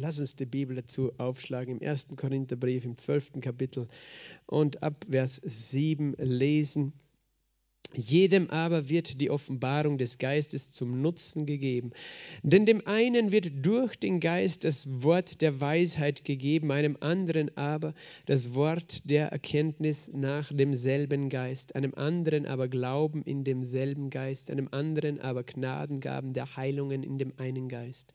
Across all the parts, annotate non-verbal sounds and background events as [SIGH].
Lass uns die Bibel dazu aufschlagen im 1. Korintherbrief im 12. Kapitel und ab Vers 7 lesen. Jedem aber wird die Offenbarung des Geistes zum Nutzen gegeben. Denn dem einen wird durch den Geist das Wort der Weisheit gegeben, einem anderen aber das Wort der Erkenntnis nach demselben Geist, einem anderen aber Glauben in demselben Geist, einem anderen aber Gnadengaben der Heilungen in dem einen Geist,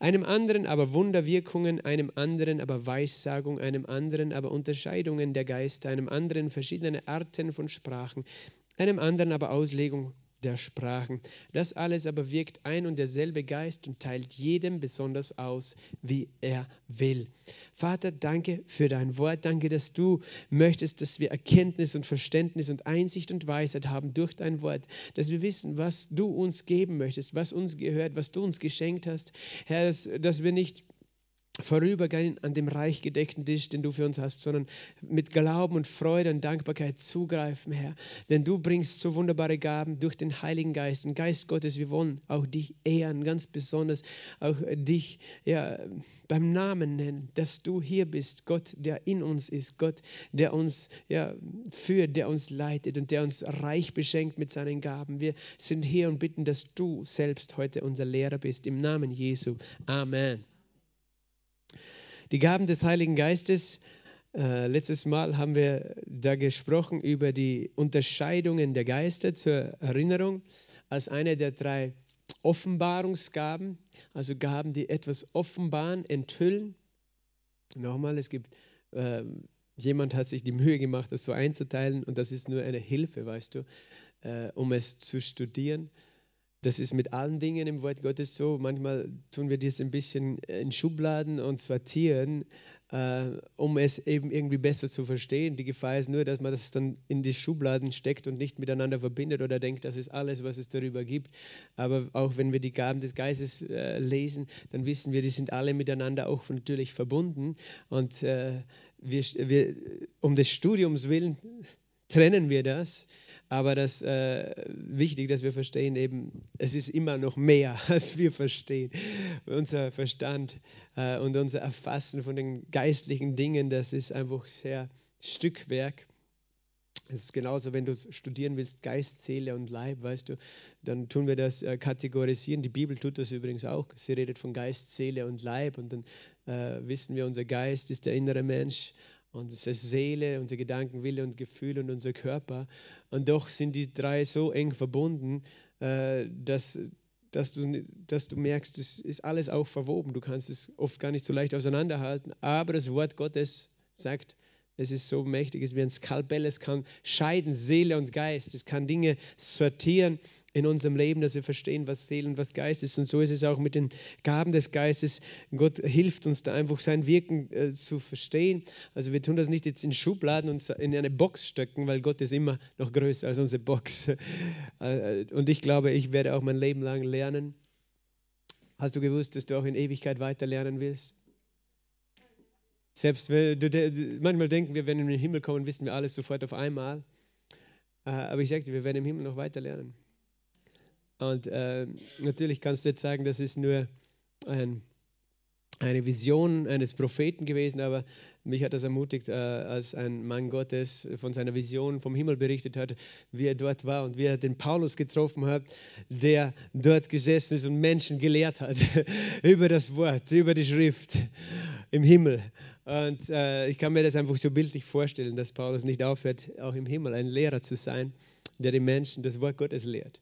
einem anderen aber Wunderwirkungen, einem anderen aber Weissagung, einem anderen aber Unterscheidungen der Geister, einem anderen verschiedene Arten von Sprachen einem anderen aber Auslegung der Sprachen. Das alles aber wirkt ein und derselbe Geist und teilt jedem besonders aus, wie er will. Vater, danke für dein Wort. Danke, dass du möchtest, dass wir Erkenntnis und Verständnis und Einsicht und Weisheit haben durch dein Wort, dass wir wissen, was du uns geben möchtest, was uns gehört, was du uns geschenkt hast. Herr, dass, dass wir nicht vorübergehen an dem reich gedeckten Tisch, den du für uns hast, sondern mit Glauben und Freude und Dankbarkeit zugreifen, Herr. Denn du bringst so wunderbare Gaben durch den Heiligen Geist. Und Geist Gottes, wir wollen auch dich ehren, ganz besonders auch dich ja, beim Namen nennen, dass du hier bist, Gott, der in uns ist, Gott, der uns ja, führt, der uns leitet und der uns reich beschenkt mit seinen Gaben. Wir sind hier und bitten, dass du selbst heute unser Lehrer bist. Im Namen Jesu. Amen. Die Gaben des Heiligen Geistes. Äh, letztes Mal haben wir da gesprochen über die Unterscheidungen der Geister zur Erinnerung als eine der drei Offenbarungsgaben, also Gaben, die etwas offenbaren, enthüllen. Nochmal, es gibt, äh, jemand hat sich die Mühe gemacht, das so einzuteilen und das ist nur eine Hilfe, weißt du, äh, um es zu studieren. Das ist mit allen Dingen im Wort Gottes so. Manchmal tun wir das ein bisschen in Schubladen und sortieren, äh, um es eben irgendwie besser zu verstehen. Die Gefahr ist nur, dass man das dann in die Schubladen steckt und nicht miteinander verbindet oder denkt, das ist alles, was es darüber gibt. Aber auch wenn wir die Gaben des Geistes äh, lesen, dann wissen wir, die sind alle miteinander auch natürlich verbunden. Und äh, wir, wir, um des Studiums willen trennen wir das aber das äh, wichtig, dass wir verstehen, eben, es ist immer noch mehr, [LAUGHS] als wir verstehen. Unser Verstand äh, und unser Erfassen von den geistlichen Dingen, das ist einfach sehr Stückwerk. Es ist genauso, wenn du studieren willst, Geist, Seele und Leib, weißt du, dann tun wir das äh, kategorisieren. Die Bibel tut das übrigens auch. Sie redet von Geist, Seele und Leib und dann äh, wissen wir, unser Geist ist der innere Mensch unsere Seele, unsere Gedanken, Wille und Gefühle und unser Körper. Und doch sind die drei so eng verbunden, äh, dass, dass, du, dass du merkst, es ist alles auch verwoben. Du kannst es oft gar nicht so leicht auseinanderhalten. Aber das Wort Gottes sagt, es ist so mächtig, es ist wie ein Skalpell, es kann scheiden, Seele und Geist. Es kann Dinge sortieren in unserem Leben, dass wir verstehen, was Seele und was Geist ist. Und so ist es auch mit den Gaben des Geistes. Gott hilft uns da einfach sein Wirken äh, zu verstehen. Also wir tun das nicht jetzt in Schubladen und in eine Box stecken, weil Gott ist immer noch größer als unsere Box. [LAUGHS] Äh, und ich glaube, ich werde auch mein Leben lang lernen. Hast du gewusst, dass du auch in Ewigkeit weiter lernen willst? Selbst wenn, manchmal denken wir, wenn wir in den Himmel kommen, wissen wir alles sofort auf einmal. Äh, aber ich sagte, wir werden im Himmel noch weiter lernen. Und äh, natürlich kannst du jetzt sagen, das ist nur ein, eine Vision eines Propheten gewesen, aber mich hat das ermutigt, äh, als ein Mann Gottes von seiner Vision vom Himmel berichtet hat, wie er dort war und wie er den Paulus getroffen hat, der dort gesessen ist und Menschen gelehrt hat [LAUGHS] über das Wort, über die Schrift im Himmel. Und äh, ich kann mir das einfach so bildlich vorstellen, dass Paulus nicht aufhört, auch im Himmel ein Lehrer zu sein, der den Menschen das Wort Gottes lehrt.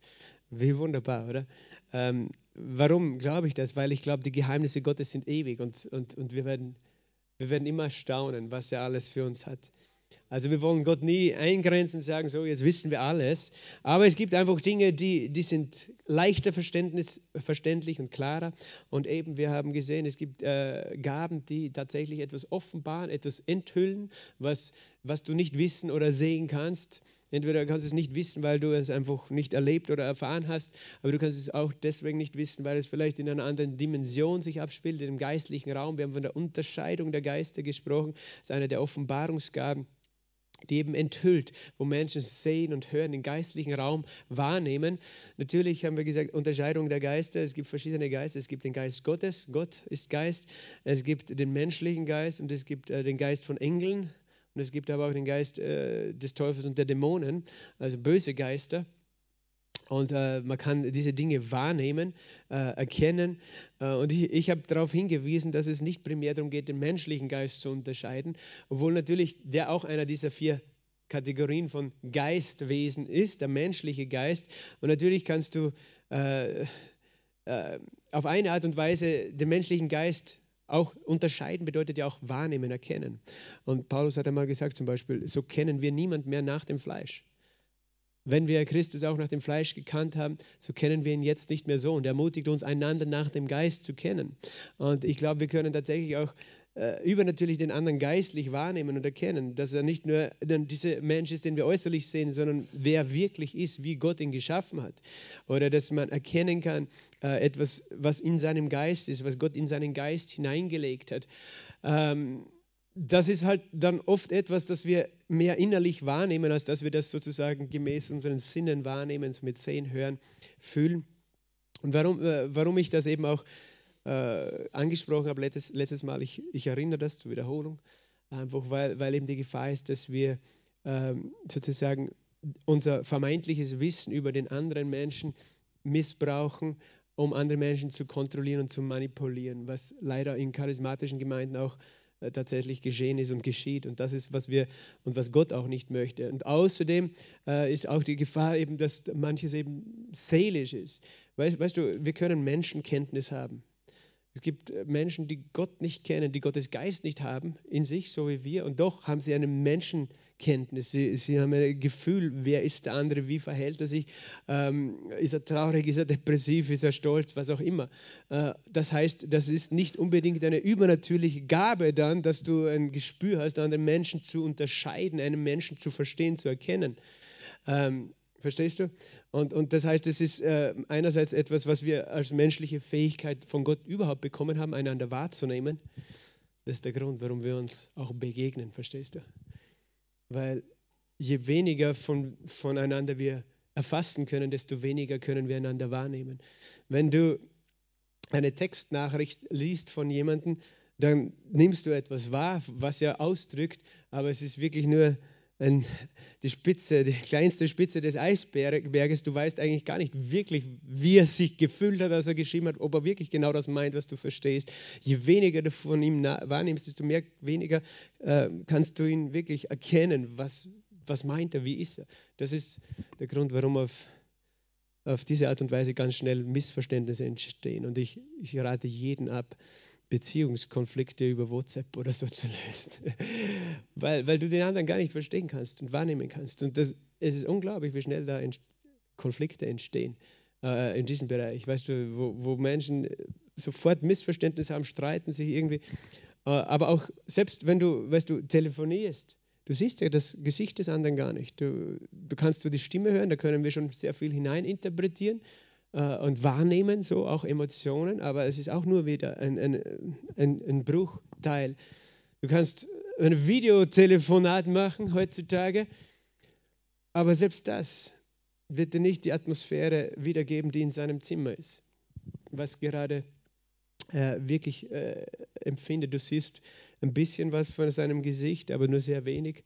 Wie wunderbar, oder? Ähm, warum glaube ich das? Weil ich glaube, die Geheimnisse Gottes sind ewig und, und, und wir, werden, wir werden immer staunen, was er alles für uns hat. Also wir wollen Gott nie eingrenzen und sagen, so jetzt wissen wir alles. Aber es gibt einfach Dinge, die, die sind leichter verständlich und klarer. Und eben, wir haben gesehen, es gibt äh, Gaben, die tatsächlich etwas offenbaren, etwas enthüllen, was, was du nicht wissen oder sehen kannst. Entweder kannst du es nicht wissen, weil du es einfach nicht erlebt oder erfahren hast, aber du kannst es auch deswegen nicht wissen, weil es vielleicht in einer anderen Dimension sich abspielt, einem geistlichen Raum. Wir haben von der Unterscheidung der Geister gesprochen. Das ist eine der Offenbarungsgaben. die eben enthüllt, wo Menschen sehen und hören, den geistlichen Raum wahrnehmen. Natürlich haben wir gesagt, Unterscheidung der Geister. Es gibt verschiedene Geister. Es gibt den Geist Gottes, Gott ist Geist. Es gibt den menschlichen Geist und es gibt äh, den Geist von Engeln. Und es gibt aber auch den Geist äh, des Teufels und der Dämonen, also böse Geister. Und äh, man kann diese Dinge wahrnehmen, äh, erkennen. Äh, und ich, ich habe darauf hingewiesen, dass es nicht primär darum geht, den menschlichen Geist zu unterscheiden, obwohl natürlich der auch einer dieser vier Kategorien von Geistwesen ist, der menschliche Geist. Und natürlich kannst du äh, äh, auf eine Art und Weise den menschlichen Geist auch unterscheiden bedeutet ja auch wahrnehmen, erkennen. Und Paulus hat einmal gesagt zum Beispiel, so kennen wir niemand mehr nach dem Fleisch. Wenn wir Christus auch nach dem Fleisch gekannt haben, so kennen wir ihn jetzt nicht mehr so. Und er ermutigt uns, einander nach dem Geist zu kennen. Und ich glaube, wir können tatsächlich auch äh, übernatürlich den anderen geistlich wahrnehmen und erkennen, dass er nicht nur dieser Mensch ist, den wir äußerlich sehen, sondern wer wirklich ist, wie Gott ihn geschaffen hat. Oder dass man erkennen kann, äh, etwas, was in seinem Geist ist, was Gott in seinen Geist hineingelegt hat. Ähm, das ist halt dann oft etwas, das wir mehr innerlich wahrnehmen, als dass wir das sozusagen gemäß unseren Sinnen wahrnehmen, mit Sehen, Hören, Fühlen. Und warum, äh, warum ich das eben auch äh, angesprochen habe letztes, letztes Mal, ich, ich, erinnere das zur Wiederholung, einfach weil, weil eben die Gefahr ist, dass wir ähm, sozusagen unser vermeintliches Wissen über den anderen Menschen missbrauchen, um andere Menschen zu kontrollieren und zu manipulieren, was leider in charismatischen Gemeinden auch äh, tatsächlich geschehen ist und geschieht. Und das ist, was wir und was Gott auch nicht möchte. Und außerdem äh, ist auch die Gefahr eben, dass manches eben seelisch ist. Weißt, weißt du, wir können Menschenkenntnis haben. Es gibt äh, Menschen, die Gott nicht kennen, die Gottes Geist nicht haben in sich, so wie wir, und doch haben sie eine Menschenkenntnis Kenntnis. Sie, sie haben ein Gefühl, wer ist der andere, wie verhält er sich, ähm, ist er traurig, ist er depressiv, ist er stolz, was auch immer. Äh, das heißt, das ist nicht unbedingt eine übernatürliche Gabe dann, dass du ein Gespür hast, anderen Menschen zu unterscheiden, einen Menschen zu verstehen, zu erkennen. Ähm, verstehst du? Und, und das heißt, es ist äh, einerseits etwas, was wir als menschliche Fähigkeit von Gott überhaupt bekommen haben, einander wahrzunehmen. Das ist der Grund, warum wir uns auch begegnen, verstehst du? Weil je weniger von, voneinander wir erfassen können, desto weniger können wir einander wahrnehmen. Wenn du eine Textnachricht liest von jemandem, dann nimmst du etwas wahr, was er ausdrückt, aber es ist wirklich nur ein, die Spitze, die kleinste Spitze des Eisberges. Du weißt eigentlich gar nicht wirklich, wie er sich gefühlt hat, als er geschrieben hat, ob er wirklich genau das meint, was du verstehst. Je weniger du von ihm wahrnimmst, desto mehr, weniger äh, kannst du ihn wirklich erkennen, was, was meint er, wie ist er. Das ist der Grund, warum auf, auf diese Art und Weise ganz schnell Missverständnisse entstehen. Und ich, ich rate jeden ab, Beziehungskonflikte über WhatsApp oder so zu lösen, [LAUGHS] weil, weil du den anderen gar nicht verstehen kannst und wahrnehmen kannst. Und das, es ist unglaublich, wie schnell da ent Konflikte entstehen äh, in diesem Bereich. Weißt du, wo, wo Menschen sofort Missverständnisse haben, streiten sich irgendwie. Äh, aber auch selbst wenn du, weißt du, telefonierst, du siehst ja das Gesicht des anderen gar nicht. Du, du kannst nur die Stimme hören, da können wir schon sehr viel hineininterpretieren äh, und wahrnehmen, so auch Emotionen, aber es ist auch nur wieder ein, ein, ein, ein Bruchteil. Du kannst ein Videotelefonat machen heutzutage, aber selbst das wird dir nicht die Atmosphäre wiedergeben, die in seinem Zimmer ist. Was gerade äh, wirklich äh, empfindet. Du siehst ein bisschen was von seinem Gesicht, aber nur sehr wenig.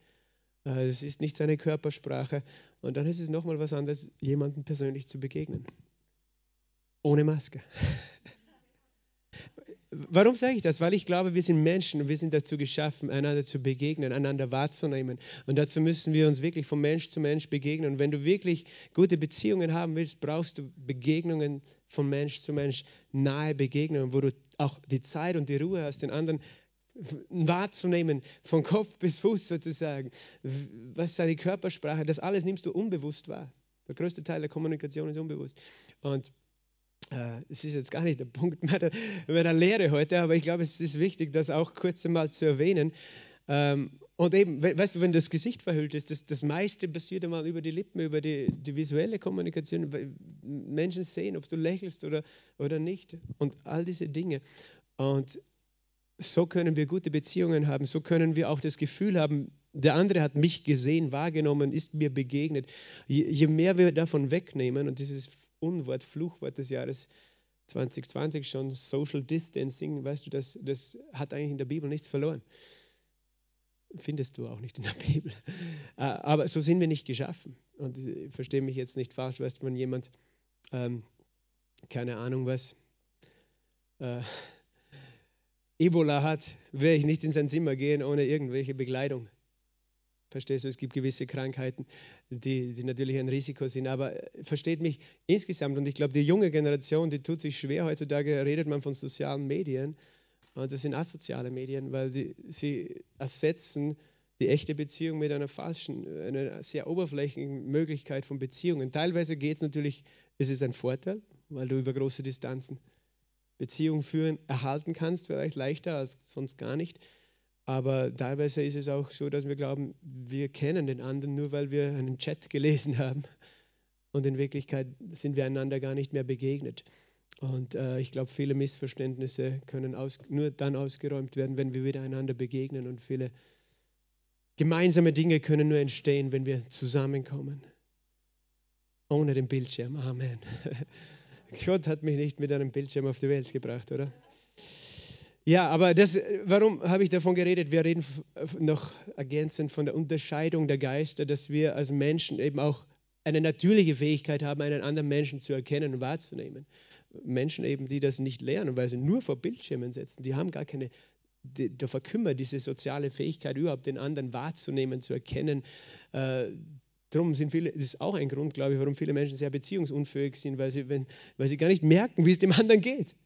Äh, es ist nicht seine Körpersprache. Und dann ist es nochmal was anderes, jemandem persönlich zu begegnen ohne Maske. Warum sage ich das? Weil ich glaube, wir sind Menschen und wir sind dazu geschaffen, einander zu begegnen, einander wahrzunehmen. Und dazu müssen wir uns wirklich von Mensch zu Mensch begegnen. Und wenn du wirklich gute Beziehungen haben willst, brauchst du Begegnungen von Mensch zu Mensch, nahe Begegnungen, wo du auch die Zeit und die Ruhe hast, den anderen wahrzunehmen, von Kopf bis Fuß sozusagen. Was seine Körpersprache, das alles nimmst du unbewusst wahr. Der größte Teil der Kommunikation ist unbewusst. Und es ist jetzt gar nicht der [LAUGHS] Punkt mehr der, Lehre heute, aber ich glaube, es ist wichtig, das auch kurz einmal zu erwähnen. Ähm, und eben, weißt du, wenn das Gesicht verhüllt ist, das, das meiste passiert einmal über die Lippen, über die, die visuelle Kommunikation. Menschen sehen, ob du lächelst oder, oder nicht und all diese Dinge. Und so können wir gute Beziehungen haben, so können wir auch das Gefühl haben, Der andere hat mich gesehen, wahrgenommen, ist mir begegnet. Je, je mehr wir davon wegnehmen, und dieses Unwort, Fluchwort des Jahres 2020 schon, Social Distancing, weißt du, das, das hat eigentlich in der Bibel nichts verloren. Findest du auch nicht in der Bibel. Äh, [LAUGHS] aber so sind wir nicht geschaffen. Und ich verstehe mich jetzt nicht falsch, weißt du, wenn jemand, ähm, keine Ahnung was, äh, Ebola hat, werde ich nicht in sein Zimmer gehen ohne irgendwelche Begleitung. Verstehst du, es gibt gewisse Krankheiten, die, die natürlich ein Risiko sind. Aber äh, versteht mich insgesamt, und ich glaube, die junge Generation, die tut sich schwer. Heutzutage redet man von sozialen Medien. Und das sind asoziale Medien, weil sie, sie ersetzen die echte Beziehung mit einer falschen, einer sehr oberflächlichen Möglichkeit von Beziehungen. Teilweise geht es natürlich, ist es ein Vorteil, weil du über große Distanzen Beziehungen führen, erhalten kannst, vielleicht leichter als sonst gar nicht. Aber teilweise ist es auch so, dass wir glauben, wir kennen den anderen nur, weil wir einen Chat gelesen haben. Und in Wirklichkeit sind wir einander gar nicht mehr begegnet. Und äh, ich glaube, viele Missverständnisse können aus, nur dann ausgeräumt werden, wenn wir wieder einander begegnen. Und viele gemeinsame Dinge können nur entstehen, wenn wir zusammenkommen. Ohne den Bildschirm. Amen. [LAUGHS] Gott hat mich nicht mit einem Bildschirm auf die Welt gebracht, oder? Ja, aber das, warum habe ich davon geredet? Wir reden noch ergänzend von der Unterscheidung der Geister, dass wir als Menschen eben auch eine natürliche Fähigkeit haben, einen anderen Menschen zu erkennen und wahrzunehmen. Menschen eben, die das nicht lernen, weil sie nur vor Bildschirmen sitzen, die haben gar keine, die, da verkümmert diese soziale Fähigkeit überhaupt, den anderen wahrzunehmen, zu erkennen. Äh, Darum sind viele, das ist auch ein Grund, glaube ich, warum viele Menschen sehr beziehungsunfähig sind, weil sie, wenn, weil sie gar nicht merken, wie es dem anderen geht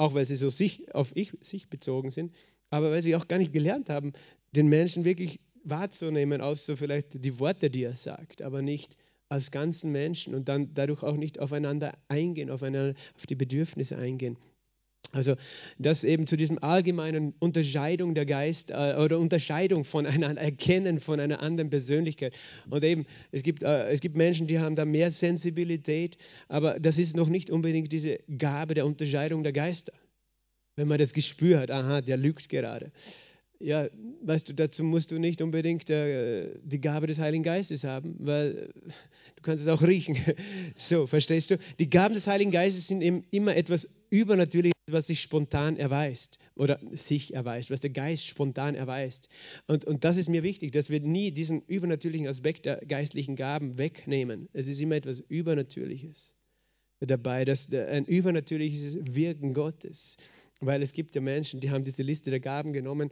auch weil sie so sich, auf ich, sich bezogen sind, aber weil sie auch gar nicht gelernt haben, den Menschen wirklich wahrzunehmen, außer so vielleicht die Worte, die er sagt, aber nicht als ganzen Menschen und dann dadurch auch nicht aufeinander eingehen, aufeinander, auf die Bedürfnisse eingehen. Also das eben zu diesem allgemeinen Unterscheidung der Geist äh, oder Unterscheidung voneinander, Erkennen von einer anderen Persönlichkeit. Und eben, es gibt, äh, es gibt Menschen, die haben da mehr Sensibilität, aber das ist noch nicht unbedingt diese Gabe der Unterscheidung der Geister. Wenn man das Gespür hat, aha, der lügt gerade. Ja, weißt du, dazu musst du nicht unbedingt äh, die Gabe des Heiligen Geistes haben, weil du kannst es auch riechen. [LAUGHS] So, verstehst du? Die Gaben des Heiligen Geistes sind eben immer etwas Übernatürliches, was sich spontan erweist oder sich erweist, was der Geist spontan erweist. Und, und das ist mir wichtig, dass wir nie diesen übernatürlichen Aspekt der geistlichen Gaben wegnehmen. Es ist immer etwas Übernatürliches dabei, dass ein übernatürliches Wirken Gottes. Weil es gibt ja Menschen, die haben diese Liste der Gaben genommen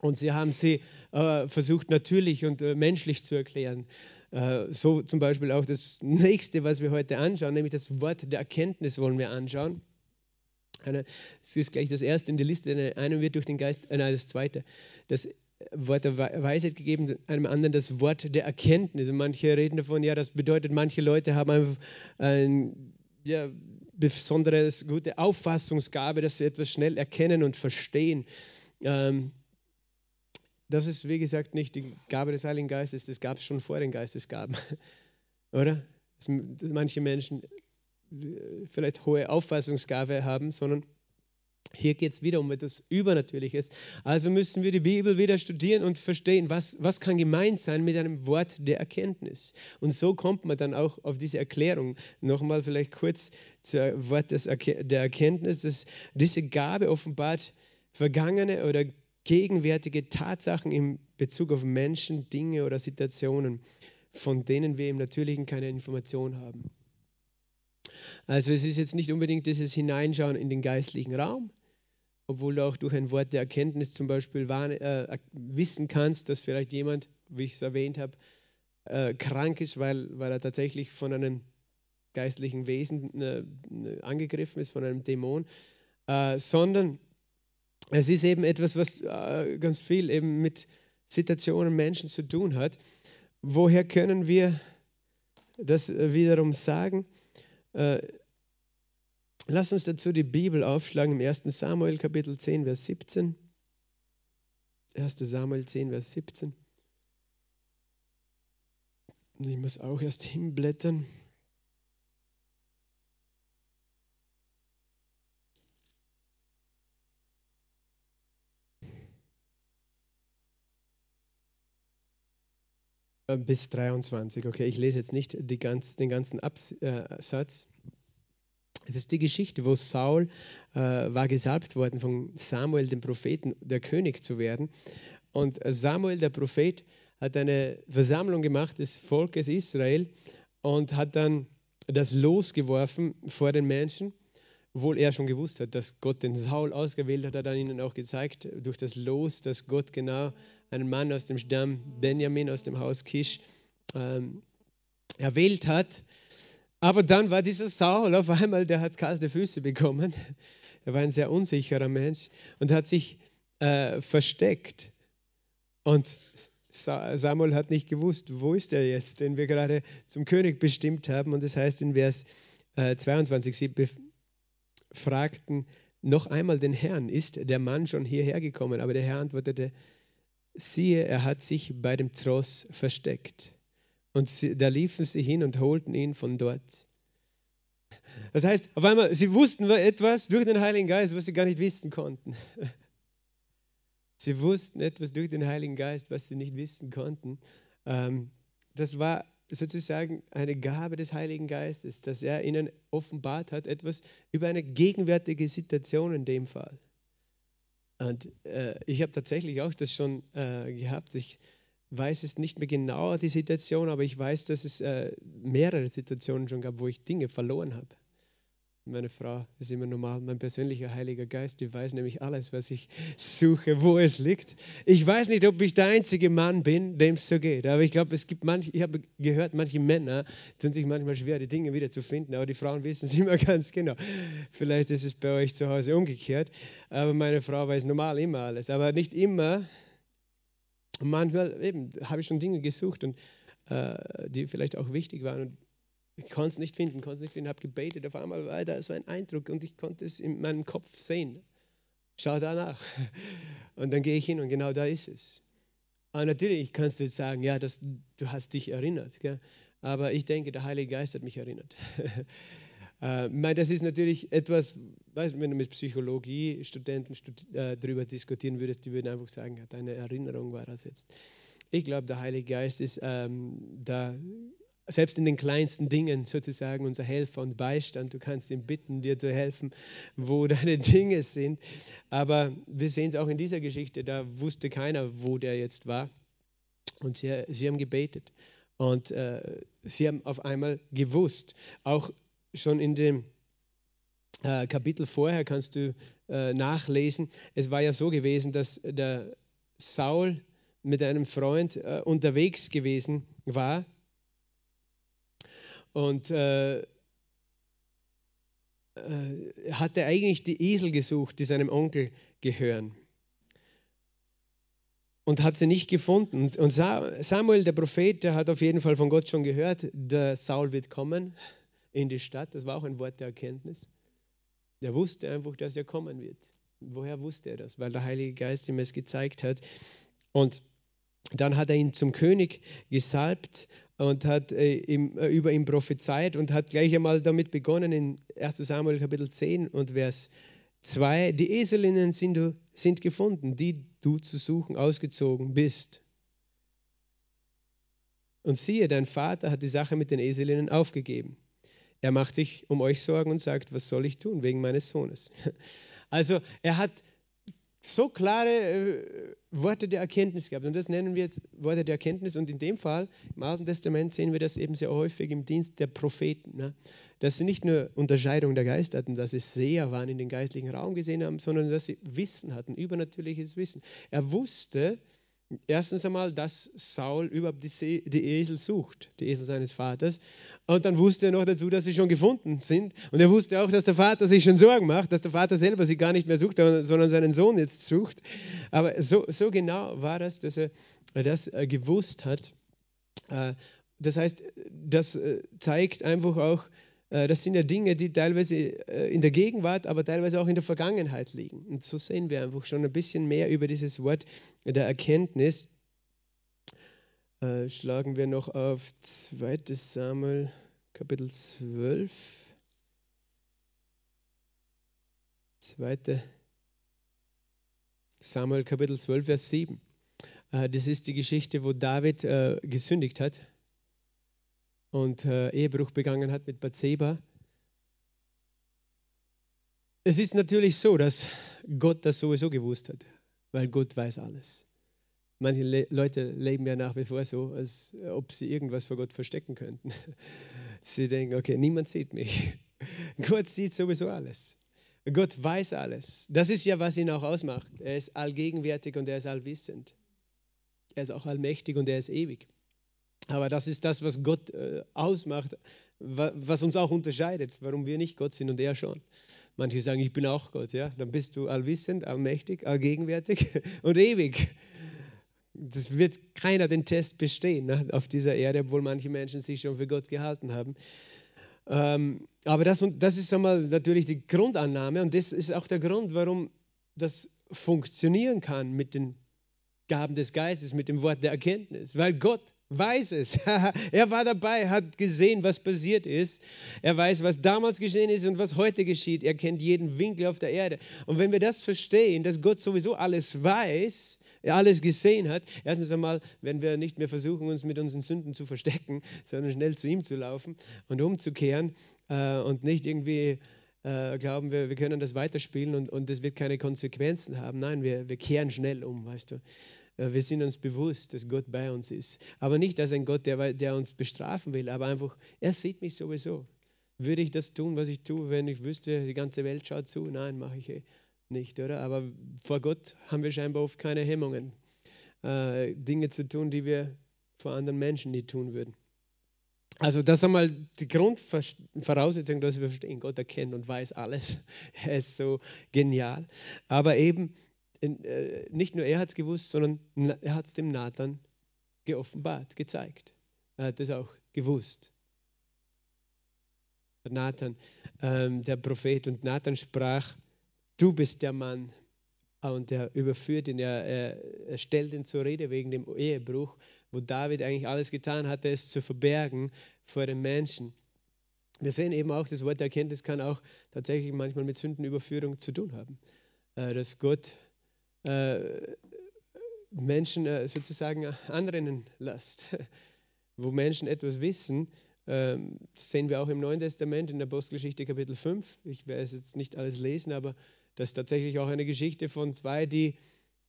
und sie haben sie äh, versucht natürlich und äh, menschlich zu erklären. Äh, so zum Beispiel auch das nächste, was wir heute anschauen, nämlich das Wort der Erkenntnis wollen wir anschauen. Es ist gleich das erste in der Liste, einem wird durch den Geist, äh, nein, das zweite, das Wort der Weisheit gegeben, einem anderen das Wort der Erkenntnis. Und manche reden davon, ja, das bedeutet, manche Leute haben einfach ein ja, besonderes gute Auffassungsgabe, dass sie etwas schnell erkennen und verstehen. Ähm, das ist, wie gesagt, nicht die Gabe des Heiligen Geistes, das gab es schon vor den Geistesgaben, [LAUGHS] oder? Dass manche Menschen äh, vielleicht hohe Auffassungsgabe haben, sondern hier geht es wieder um etwas Übernatürliches. Also müssen wir die Bibel wieder studieren und verstehen, was, was kann gemeint sein mit einem Wort der Erkenntnis. Und so kommt man dann auch auf diese Erklärung. Nochmal vielleicht kurz zum Wort des, der Erkenntnis. Dass diese Gabe offenbart vergangene oder gegenwärtige Tatsachen in Bezug auf Menschen, Dinge oder Situationen, von denen wir im Natürlichen keine Information haben. Also es ist jetzt nicht unbedingt dieses Hineinschauen in den geistlichen Raum, obwohl du auch durch ein Wort der Erkenntnis zum Beispiel äh, wissen kannst, dass vielleicht jemand, wie ich es erwähnt habe, äh, krank ist, weil, weil er tatsächlich von einem geistlichen Wesen äh, angegriffen ist, von einem Dämon, äh, sondern es ist eben etwas, was äh, ganz viel eben mit Situationen, Menschen zu tun hat. Woher können wir das äh, wiederum sagen? Äh, lass uns dazu die Bibel aufschlagen im 1. Samuel Kapitel 10, Vers 17. 1. Samuel 10, Vers 17. Ich muss auch erst hinblättern. Bis 23. Okay, ich lese jetzt nicht ganz, den ganzen Absatz. Es ist die Geschichte, wo Saul äh, war gesalbt worden von Samuel, dem Propheten, der König zu werden. Und Samuel, der Prophet, hat eine Versammlung gemacht des Volkes Israel und hat dann das Los geworfen vor den Menschen, obwohl er schon gewusst hat, dass Gott den Saul ausgewählt hat, hat er ihnen auch gezeigt, durch das Los, dass Gott genau einen Mann aus dem Stamm Benjamin, aus dem Haus Kisch, ähm, erwählt hat. Aber dann war dieser Saul auf einmal, der hat kalte Füße bekommen. Er war ein sehr unsicherer Mensch und hat sich äh, versteckt. Und Samuel hat nicht gewusst, wo ist er jetzt, den wir gerade zum König bestimmt haben. Und das heißt in Vers äh, 22, sie fragten noch einmal den Herrn, ist der Mann schon hierher gekommen? Aber der Herr antwortete, siehe, er hat sich bei dem Tross versteckt. Und sie, da liefen sie hin und holten ihn von dort. Das heißt, auf einmal, sie wussten etwas durch den Heiligen Geist, was sie gar nicht wissen konnten. [LAUGHS] Sie wussten etwas durch den Heiligen Geist, was sie nicht wissen konnten. Ähm, das war sozusagen eine Gabe des Heiligen Geistes, dass er ihnen offenbart hat, etwas über eine gegenwärtige Situation in dem Fall. Und äh, ich habe tatsächlich auch das schon äh, gehabt. Ich weiß es nicht mehr genau, die Situation, aber ich weiß, dass es äh, mehrere Situationen schon gab, wo ich Dinge verloren habe. Meine Frau ist immer normal, mein persönlicher Heiliger Geist, die weiß nämlich alles, was ich suche, wo es liegt. Ich weiß nicht, ob ich der einzige Mann bin, dem es so geht, aber ich glaube, es gibt manche, ich habe gehört, manche Männer tun sich manchmal schwer, die Dinge wieder zu finden, aber die Frauen wissen es [LAUGHS] immer ganz genau. Vielleicht ist es bei euch zu Hause umgekehrt, aber meine Frau weiß normal immer alles, aber nicht immer. Manchmal eben habe ich schon Dinge gesucht und äh, die vielleicht auch wichtig waren und ich konnte es nicht finden, konnte es nicht finden, habe gebetet. Auf einmal war da so ein Eindruck und ich konnte es in meinem Kopf sehen. Schau danach. [LAUGHS] Und dann gehe ich hin und genau da ist es. Aber natürlich kannst du jetzt sagen, ja, das, du hast dich erinnert. Gell? Aber ich denke, der Heilige Geist hat mich erinnert. [LAUGHS] äh, das ist natürlich etwas, wenn du mit Psychologie-Studenten studi äh, darüber diskutieren würdest, die würden einfach sagen, deine Erinnerung war das jetzt. Ich glaube, der Heilige Geist ist ähm, da selbst in den kleinsten Dingen sozusagen unser Helfer und Beistand. Du kannst ihn bitten, dir zu helfen, wo [LAUGHS] deine Dinge sind. Aber wir sehen es auch in dieser Geschichte, da wusste keiner, wo der jetzt war. Und sie, sie haben gebetet. Und äh, sie haben auf einmal gewusst, auch schon in dem äh, Kapitel vorher kannst du äh, nachlesen, es war ja so gewesen, dass der Saul mit einem Freund äh, unterwegs gewesen war und äh, äh, hatte eigentlich die Esel gesucht, die seinem Onkel gehören. Und hat sie nicht gefunden. Und Samuel, der Prophet, der hat auf jeden Fall von Gott schon gehört, der Saul wird kommen in die Stadt. Das war auch ein Wort der Erkenntnis. Der wusste einfach, dass er kommen wird. Woher wusste er das? Weil der Heilige Geist ihm es gezeigt hat. Und dann hat er ihn zum König gesalbt und hat äh, ihm, äh, über ihn prophezeit und hat gleich einmal damit begonnen in 1 Samuel Kapitel 10 und Vers 2, die Eselinnen sind, sind gefunden, die du zu suchen ausgezogen bist. Und siehe, dein Vater hat die Sache mit den Eselinnen aufgegeben. Er macht sich um euch Sorgen und sagt, was soll ich tun wegen meines Sohnes? [LAUGHS] Also er hat so klare äh, Worte der Erkenntnis gehabt. Und das nennen wir jetzt Worte der Erkenntnis. Und in dem Fall, im Alten Testament, sehen wir das eben sehr häufig im Dienst der Propheten. Ne? Dass sie nicht nur Unterscheidung der Geister hatten, dass sie Seher waren, in den geistlichen Raum gesehen haben, sondern dass sie Wissen hatten, übernatürliches Wissen. Er wusste, Erstens einmal, dass Saul überhaupt die, Esel sucht, die Esel seines Vaters. Und dann wusste er noch dazu, dass sie schon gefunden sind. Und er wusste auch, dass der Vater sich schon Sorgen macht, dass der Vater selber sie gar nicht mehr sucht, sondern seinen Sohn jetzt sucht. Aber so, so genau war das, dass er das gewusst hat. Äh, das heißt, das äh, zeigt einfach auch, das sind ja Dinge, die teilweise äh, in der Gegenwart, aber teilweise auch in der Vergangenheit liegen. Und so sehen wir einfach schon ein bisschen mehr über dieses Wort der Erkenntnis. Äh, schlagen wir noch auf 2. Samuel Kapitel 12. 2. Samuel Kapitel 12, Vers 7. Äh, das ist die Geschichte, wo David äh, gesündigt hat und äh, Ehebruch begangen hat mit Bathseba. Es ist natürlich so, dass Gott das sowieso gewusst hat, weil Gott weiß alles. Manche Le Leute leben ja nach wie vor so, als ob sie irgendwas vor Gott verstecken könnten. [LAUGHS] Sie denken, okay, niemand sieht mich. [LAUGHS] Gott sieht sowieso alles. Gott weiß alles. Das ist ja, was ihn auch ausmacht. Er ist allgegenwärtig und er ist allwissend. Er ist auch allmächtig und er ist ewig. Aber das ist das, was Gott äh, ausmacht, was uns auch unterscheidet, warum wir nicht Gott sind und er schon. Manche sagen, ich bin auch Gott, ja. Dann bist du allwissend, allmächtig, allgegenwärtig [LAUGHS] und ewig das wird keiner den Test bestehen ne, auf dieser Erde, obwohl manche Menschen sich schon für Gott gehalten haben. Ähm, aber das, das ist einmal natürlich die Grundannahme und das ist auch der Grund, warum das funktionieren kann mit den Gaben des Geistes, mit dem Wort der Erkenntnis, weil Gott weiß es. [LAUGHS] er war dabei, hat gesehen, was passiert ist. Er weiß, was damals geschehen ist und was heute geschieht. Er kennt jeden Winkel auf der Erde. Und wenn wir das verstehen, dass Gott sowieso alles weiß, er alles gesehen hat. Erstens einmal werden wir nicht mehr versuchen, uns mit unseren Sünden zu verstecken, [LAUGHS] sondern schnell zu ihm zu laufen und umzukehren äh, und nicht irgendwie äh, glauben, wir, wir können das weiterspielen und, und das wird keine Konsequenzen haben. Nein, wir, wir kehren schnell um, weißt du. Äh, wir sind uns bewusst, dass Gott bei uns ist. Aber nicht als ein Gott, der, der uns bestrafen will, aber einfach, er sieht mich sowieso. Würde ich das tun, was ich tue, wenn ich wüsste, die ganze Welt schaut zu? Nein, mache ich eh nicht, oder? Aber vor Gott haben wir scheinbar oft keine Hemmungen, äh, Dinge zu tun, die wir vor anderen Menschen nie tun würden. Also das ist einmal die Grundvoraussetzung, dass wir verstehen, Gott erkennt und weiß alles. [LAUGHS] Er ist so genial. Aber eben, äh, nicht nur er hat es gewusst, sondern er hat es dem Nathan geoffenbart, gezeigt. Er hat es auch gewusst. Nathan, ähm, der Prophet, und Nathan sprach, du bist der Mann. Und er überführt ihn, er, er, stellt ihn zur Rede wegen dem Ehebruch, wo David eigentlich alles getan hatte, es zu verbergen vor den Menschen. Wir sehen eben auch, das Wort Erkenntnis kann auch tatsächlich manchmal mit Sündenüberführung zu tun haben. Äh, dass Gott äh, Menschen äh, sozusagen anrennen lässt, [LAUGHS] wo Menschen etwas wissen, ähm, das sehen wir auch im Neuen Testament in der Apostelgeschichte Kapitel 5. Ich werde es jetzt nicht alles lesen, aber das ist tatsächlich auch eine Geschichte von zwei, die,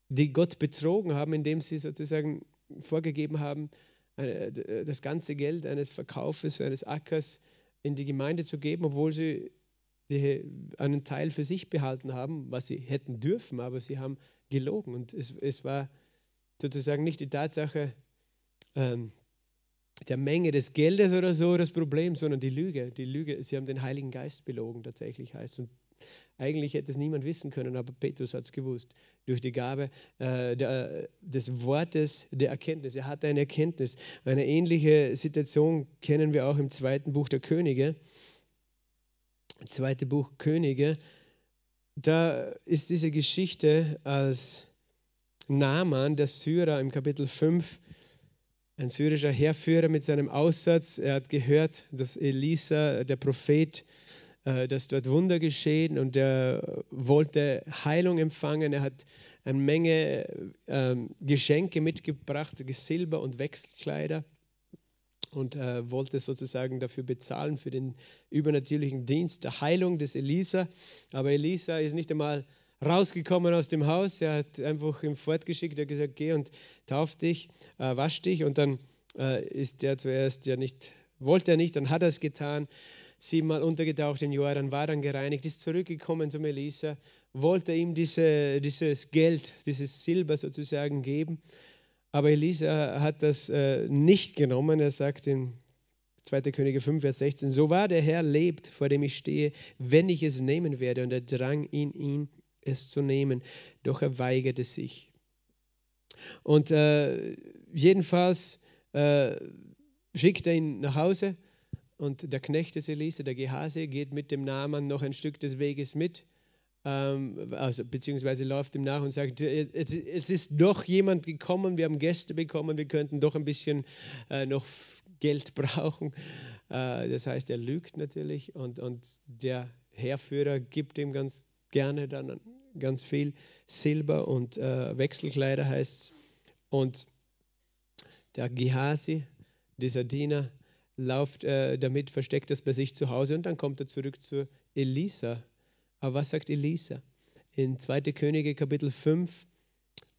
die Gott betrogen haben, indem sie sozusagen vorgegeben haben, das ganze Geld eines Verkaufes, eines Ackers in die Gemeinde zu geben, obwohl sie die, einen Teil für sich behalten haben, was sie hätten dürfen, aber sie haben gelogen. Und es, es war sozusagen nicht die Tatsache ähm, der Menge des Geldes oder so das Problem, sondern die Lüge. Die Lüge, sie haben den Heiligen Geist belogen, tatsächlich heißt. Und eigentlich hätte es niemand wissen können, aber Petrus hat es gewusst. Durch die Gabe äh, der, des Wortes der Erkenntnis. Er hatte eine Erkenntnis. Eine ähnliche Situation kennen wir auch im zweiten Buch der Könige. Zweite Buch Könige. Da ist diese Geschichte als Naaman, der Syrer, im Kapitel 5, ein syrischer Heerführer mit seinem Aussatz. Er hat gehört, dass Elisa, der Prophet, äh, dass dort Wunder geschehen und er wollte Heilung empfangen. Er hat eine Menge ähm, Geschenke mitgebracht, Silber und Wechselkleider und äh, wollte sozusagen dafür bezahlen für den übernatürlichen Dienst der Heilung des Elisa. Aber Elisa ist nicht einmal rausgekommen aus dem Haus. Er hat einfach ihm fortgeschickt, er hat gesagt, geh und tauf dich, äh, wasch dich. Und dann äh, ist er zuerst ja nicht, wollte er nicht, dann hat er es getan siebenmal untergetaucht in Jordan, war dann gereinigt, ist zurückgekommen zum Elisa, wollte ihm diese, dieses Geld, dieses Silber sozusagen geben. Aber Elisa hat das äh, nicht genommen. Er sagt in 2. Könige 5, Vers 16, so wahr der Herr lebt, vor dem ich stehe, wenn ich es nehmen werde. Und er drang in ihn, es zu nehmen, doch er weigerte sich. Und äh, jedenfalls äh, schickt er ihn nach Hause und der Knecht des Elise, der Gehase, geht mit dem Naaman noch ein Stück des Weges mit, ähm, also, beziehungsweise läuft ihm nach und sagt, es, es, ist doch jemand gekommen, wir haben Gäste bekommen, wir könnten doch ein bisschen äh, noch Geld [LAUGHS] brauchen. Äh, das heißt, er lügt natürlich und, und der Heerführer gibt ihm ganz gerne dann ganz viel Silber und äh, Wechselkleider heißt Und der Gehasi, dieser Diener, läuft äh, damit, versteckt das bei sich zu Hause und dann kommt er zurück zu Elisa. Aber was sagt Elisa? In 2. Könige Kapitel 5,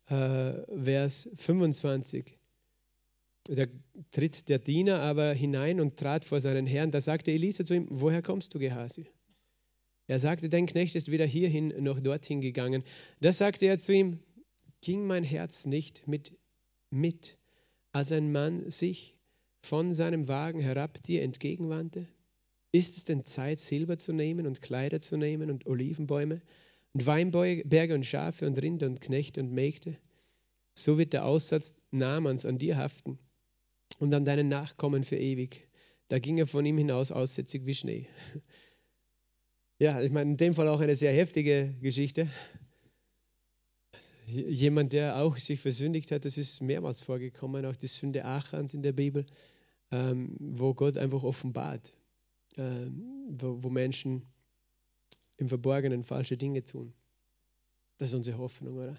äh, Vers 25. Da tritt der Diener aber hinein und trat vor seinen Herrn. Da sagte Elisa zu ihm, woher kommst du, Gehasi? Er sagte, dein Knecht ist weder hierhin noch dorthin gegangen. Da sagte er zu ihm, ging mein Herz nicht mit, mit als ein Mann sich von seinem Wagen herab dir entgegenwandte? Ist es denn Zeit, Silber zu nehmen und Kleider zu nehmen und Olivenbäume und Weinberge und Schafe und Rinder und Knechte und Mägde? So wird der Aussatz Namans an dir haften und an deinen Nachkommen für ewig. Da ging er von ihm hinaus aussätzig wie Schnee. [LAUGHS] Ja, ich meine, in dem Fall auch eine sehr heftige Geschichte. Jemand, der auch sich versündigt hat, das ist mehrmals vorgekommen, auch die Sünde Achans in der Bibel, ähm, wo Gott einfach offenbart, ähm, wo, wo Menschen im Verborgenen falsche Dinge tun. Das ist unsere Hoffnung, oder?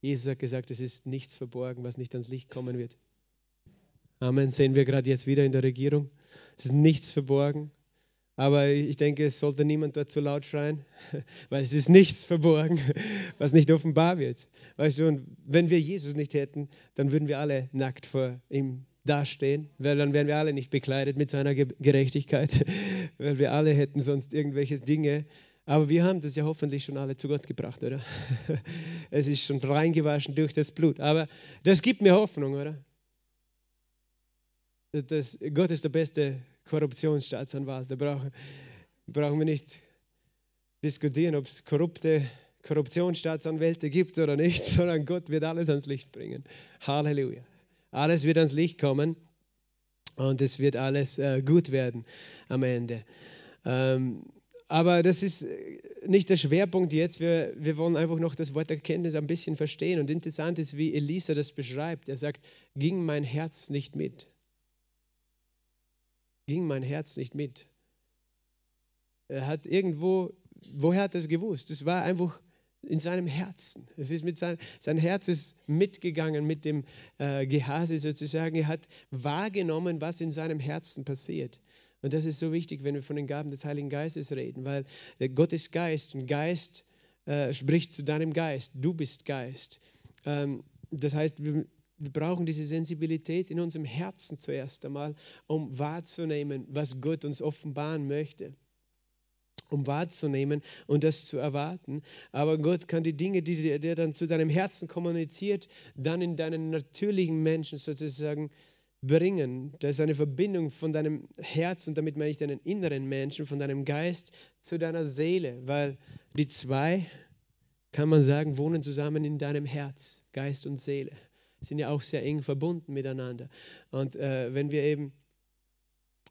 Jesus hat gesagt, es ist nichts verborgen, was nicht ans Licht kommen wird. Amen. Sehen wir gerade jetzt wieder in der Regierung. Es ist nichts verborgen. Aber ich denke, es sollte niemand dazu laut schreien, [LAUGHS] weil es ist nichts verborgen, [LAUGHS] was nicht offenbar wird. Weißt du, und wenn wir Jesus nicht hätten, dann würden wir alle nackt vor ihm dastehen, weil dann wären wir alle nicht bekleidet mit seiner Gerechtigkeit, [LAUGHS] weil wir alle hätten sonst irgendwelche Dinge. Aber wir haben das ja hoffentlich schon alle zu Gott gebracht, oder? [LAUGHS] Es ist schon reingewaschen durch das Blut. Aber das gibt mir Hoffnung, oder? Das, Gott ist der beste Korruptionsstaatsanwalt. Da brauchen, brauchen wir nicht diskutieren, ob es korrupte Korruptionsstaatsanwälte gibt oder nicht, [LAUGHS] sondern Gott wird alles ans Licht bringen. Halleluja. Alles wird ans Licht kommen und es wird alles äh, gut werden am Ende. Ähm, aber das ist äh, nicht der Schwerpunkt jetzt. Wir, wir wollen einfach noch das Wort Erkenntnis ein bisschen verstehen. Und interessant ist, wie Elisa das beschreibt. Er sagt, ging mein Herz nicht mit ging mein Herz nicht mit. Er hat irgendwo, woher hat er es gewusst? Es war einfach in seinem Herzen. Es ist mit sein, sein Herz ist mitgegangen mit dem äh, Gehase sozusagen. Er hat wahrgenommen, was in seinem Herzen passiert. Und das ist so wichtig, wenn wir von den Gaben des Heiligen Geistes reden, weil Gott ist Geist und Geist äh, spricht zu deinem Geist. Du bist Geist. Ähm, das heißt, wir, wir brauchen diese Sensibilität in unserem Herzen zuerst einmal, um wahrzunehmen, was Gott uns offenbaren möchte. Um wahrzunehmen und das zu erwarten. Aber Gott kann die Dinge, die der dann zu deinem Herzen kommuniziert, dann in deinen natürlichen Menschen sozusagen bringen. Da ist eine Verbindung von deinem Herz und damit meine ich deinen inneren Menschen, von deinem Geist zu deiner Seele, weil die zwei, kann man sagen, wohnen zusammen in deinem Herz, Geist und Seele sind ja auch sehr eng verbunden miteinander. Und äh, wenn wir eben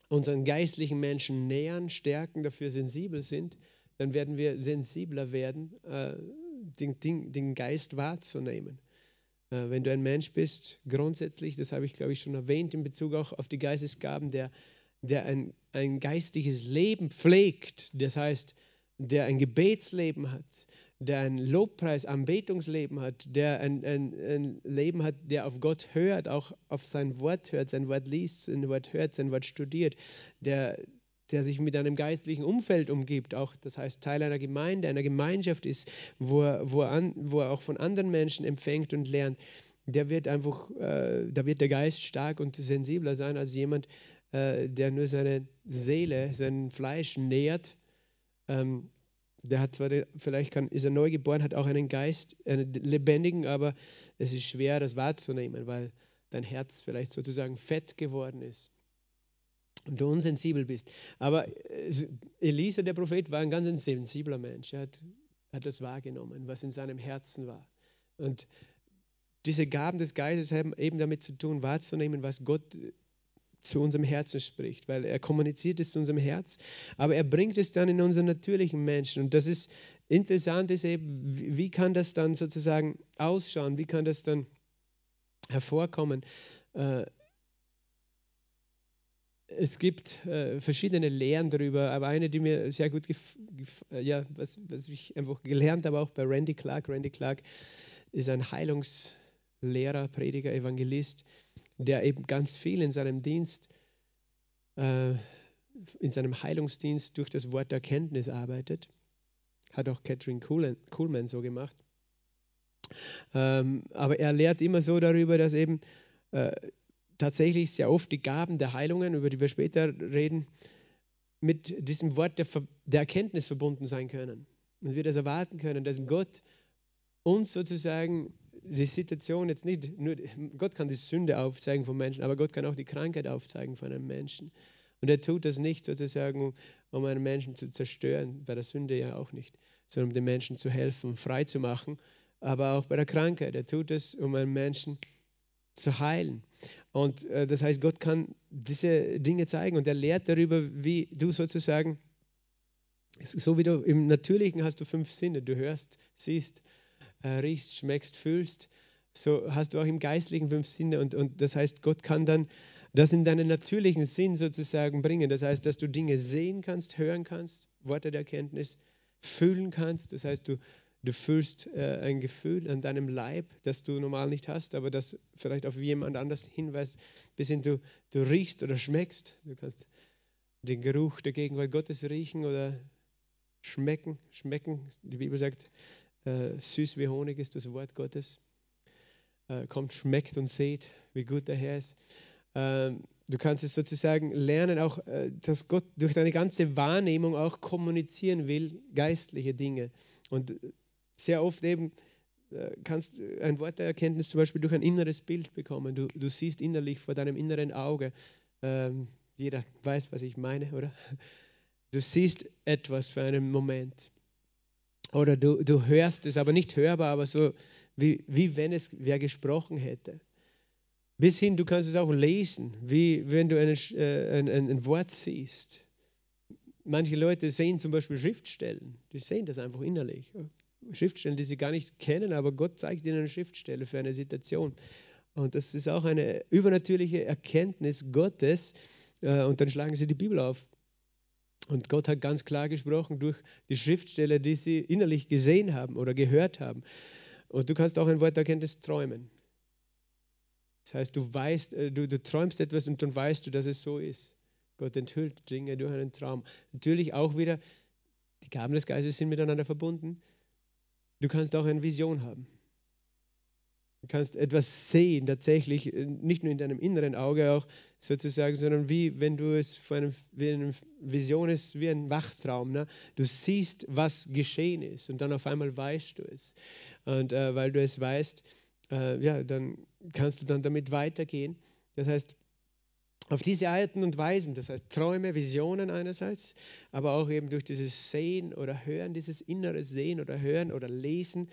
unseren geistlichen Menschen nähern, stärken, dafür sensibel sind, dann werden wir sensibler werden, äh, den, den, den, Geist wahrzunehmen. Äh, wenn du ein Mensch bist, grundsätzlich, das habe ich glaube ich schon erwähnt in Bezug auch auf die Geistesgaben, der, der ein, ein geistliches Leben pflegt, das heißt, der ein Gebetsleben hat, der ein Lobpreis, Anbetungsleben hat, der ein, ein, ein, Leben hat, der auf Gott hört, auch auf sein Wort hört, sein Wort liest, sein Wort hört, sein Wort studiert, der, der sich mit einem geistlichen Umfeld umgibt, auch das heißt Teil einer Gemeinde, einer Gemeinschaft ist, wo er, wo er, an, wo er auch von anderen Menschen empfängt und lernt, der wird einfach, äh, da wird der Geist stark und sensibler sein als jemand, äh, der nur seine Seele, sein Fleisch nährt. Ähm, der hat zwar, vielleicht kann, ist er neu geboren, hat auch einen Geist, einen lebendigen, aber es ist schwer, das wahrzunehmen, weil dein Herz vielleicht sozusagen fett geworden ist und du unsensibel bist. Aber äh, Elisa, der Prophet, war ein ganz sensibler Mensch. Er hat, hat das wahrgenommen, was in seinem Herzen war. Und diese Gaben des Geistes haben eben damit zu tun, wahrzunehmen, was Gott zu unserem Herzen spricht, weil er kommuniziert es zu unserem Herz, aber er bringt es dann in unseren natürlichen Menschen. Und das ist interessant, ist eben, wie kann das dann sozusagen ausschauen, wie kann das dann hervorkommen. Äh, es gibt äh, verschiedene Lehren darüber, aber eine, die mir sehr gut, ja, was, was ich einfach gelernt habe, auch bei Randy Clark. Randy Clark ist ein Heilungs- Lehrer, Prediger, Evangelist, der eben ganz viel in seinem Dienst, äh, in seinem Heilungsdienst durch das Wort der Erkenntnis arbeitet. Hat auch Catherine Kuhlman so gemacht. Ähm, aber er lehrt immer so darüber, dass eben äh, tatsächlich sehr oft die Gaben der Heilungen, über die wir später reden, mit diesem Wort der, der Erkenntnis verbunden sein können. Und wir das erwarten können, dass Gott uns sozusagen die Situation jetzt nicht nur, Gott kann die Sünde aufzeigen von Menschen, aber Gott kann auch die Krankheit aufzeigen von einem Menschen. Und er tut das nicht sozusagen, um einen Menschen zu zerstören, bei der Sünde ja auch nicht, sondern um den Menschen zu helfen, frei zu machen, aber auch bei der Krankheit. Er tut es, um einen Menschen zu heilen. Und äh, das heißt, Gott kann diese Dinge zeigen und er lehrt darüber, wie du sozusagen, so wie du im Natürlichen hast du fünf Sinne, du hörst, siehst, äh, riechst, schmeckst, fühlst, so hast du auch im Geistlichen fünf Sinne und, und das heißt, Gott kann dann das in deinen natürlichen Sinn sozusagen bringen. Das heißt, dass du Dinge sehen kannst, hören kannst, Worte der Erkenntnis, fühlen kannst. Das heißt, du, du fühlst äh, ein Gefühl an deinem Leib, das du normal nicht hast, aber das vielleicht auf jemand anders hinweist, bis hin du, du riechst oder schmeckst. Du kannst den Geruch der Gegenwart Gottes riechen oder schmecken. Schmecken, die Bibel sagt, äh, süß wie Honig ist das Wort Gottes. Äh, kommt, schmeckt und seht, wie gut der Herr ist. Ähm, du kannst es sozusagen lernen, auch äh, dass Gott durch deine ganze Wahrnehmung auch kommunizieren will, geistliche Dinge. Und sehr oft eben äh, kannst ein Wort der Erkenntnis zum Beispiel durch ein inneres Bild bekommen. Du, du siehst innerlich vor deinem inneren Auge. Ähm, jeder weiß, was ich meine, oder? Du siehst etwas für einen Moment. Oder du, du hörst es, aber nicht hörbar, aber so wie, wie wenn es wer gesprochen hätte. Bis hin, du kannst es auch lesen, wie wenn du eine, äh, ein, ein, ein Wort siehst. Manche Leute sehen zum Beispiel Schriftstellen, die sehen das einfach innerlich. Schriftstellen, die sie gar nicht kennen, aber Gott zeigt ihnen eine Schriftstelle für eine Situation. Und das ist auch eine übernatürliche Erkenntnis Gottes. Äh, und dann schlagen sie die Bibel auf und Gott hat ganz klar gesprochen durch die Schriftsteller, die sie innerlich gesehen haben oder gehört haben. Und du kannst auch ein Wort der Erkenntnis träumen. Das heißt, du weißt, äh, du, du träumst etwas und dann weißt du, dass es so ist. Gott enthüllt Dinge durch einen Traum. Natürlich auch wieder, die Gaben des Geistes sind miteinander verbunden. Du kannst auch eine Vision haben. Du kannst etwas sehen, tatsächlich, äh, nicht nur in deinem inneren Auge auch sozusagen, sondern wie wenn du es vor einem, wie eine Vision ist, wie ein Wachtraum. Ne? Du siehst, was geschehen ist und dann auf einmal weißt du es. Und äh, weil du es weißt, äh, ja, dann kannst du dann damit weitergehen. Das heißt, auf diese Arten und Weisen, das heißt Träume, Visionen einerseits, aber auch eben durch dieses Sehen oder Hören, dieses innere Sehen oder Hören oder Lesen,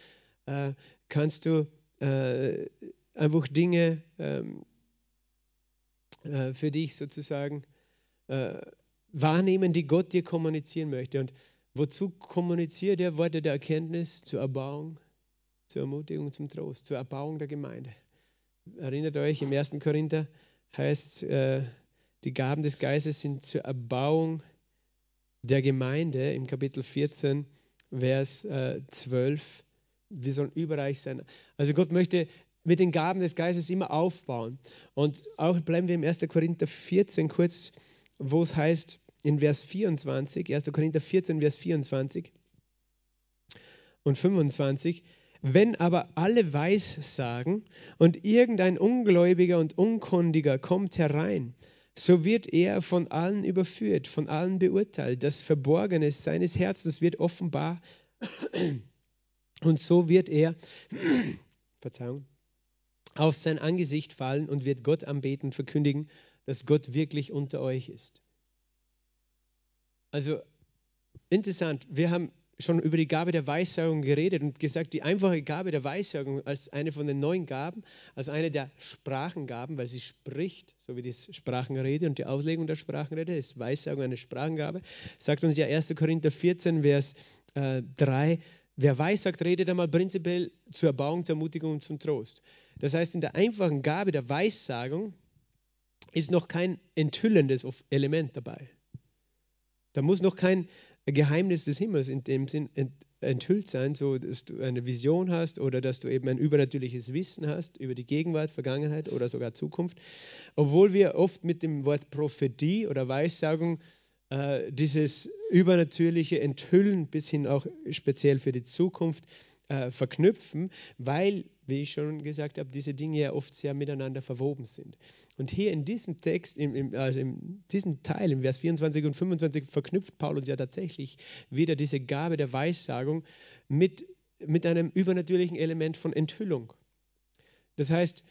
äh, kannst du äh, einfach Dinge ähm, äh, für dich sozusagen äh, wahrnehmen, die Gott dir kommunizieren möchte. Und wozu kommuniziert er Worte der Erkenntnis? Zur Erbauung, zur Ermutigung, zum Trost, zur Erbauung der Gemeinde. Erinnert euch, im 1. Korinther heißt, äh, die Gaben des Geistes sind zur Erbauung der Gemeinde im Kapitel 14, Vers äh, 12 wir sollen überreich sein. Also Gott möchte mit den Gaben des Geistes immer aufbauen. Und auch bleiben wir im 1. Korinther 14 kurz, wo es heißt in Vers 24, 1. Korinther 14, Vers 24 und 25, wenn aber alle weiß sagen und irgendein Ungläubiger und Unkundiger kommt herein, so wird er von allen überführt, von allen beurteilt. Das Verborgene seines Herzens wird offenbar und so wird er, [CLEARS THROAT] Verzeihung, auf sein Angesicht fallen und wird Gott anbeten und verkündigen, dass Gott wirklich unter euch ist. Also interessant, wir haben schon über die Gabe der Weissagung geredet und gesagt, die einfache Gabe der Weissagung als eine von den neuen Gaben, als eine der Sprachengaben, weil sie spricht, so wie die Sprachenrede und die Auslegung der Sprachenrede ist Weissagung eine Sprachengabe, sagt uns ja 1. Korinther 14, Vers äh, 3, Wer weissagt, redet einmal prinzipiell zur Erbauung, zur Ermutigung und zum Trost. Das heißt, in der einfachen Gabe der Weissagung ist noch kein enthüllendes Element dabei. Da muss noch kein Geheimnis des Himmels in dem Sinn enthüllt sein, so dass du eine Vision hast oder dass du eben ein übernatürliches Wissen hast über die Gegenwart, Vergangenheit oder sogar Zukunft. Obwohl wir oft mit dem Wort Prophetie oder Weissagung äh, dieses übernatürliche Enthüllen bis hin auch speziell für die Zukunft äh, verknüpfen, weil, wie ich schon gesagt habe, diese Dinge ja oft sehr miteinander verwoben sind. Und hier in diesem Text, im, im, also in diesem Teil, im Vers 24 und 25, verknüpft Paulus ja tatsächlich wieder diese Gabe der Weissagung mit, mit einem übernatürlichen Element von Enthüllung. Das heißt,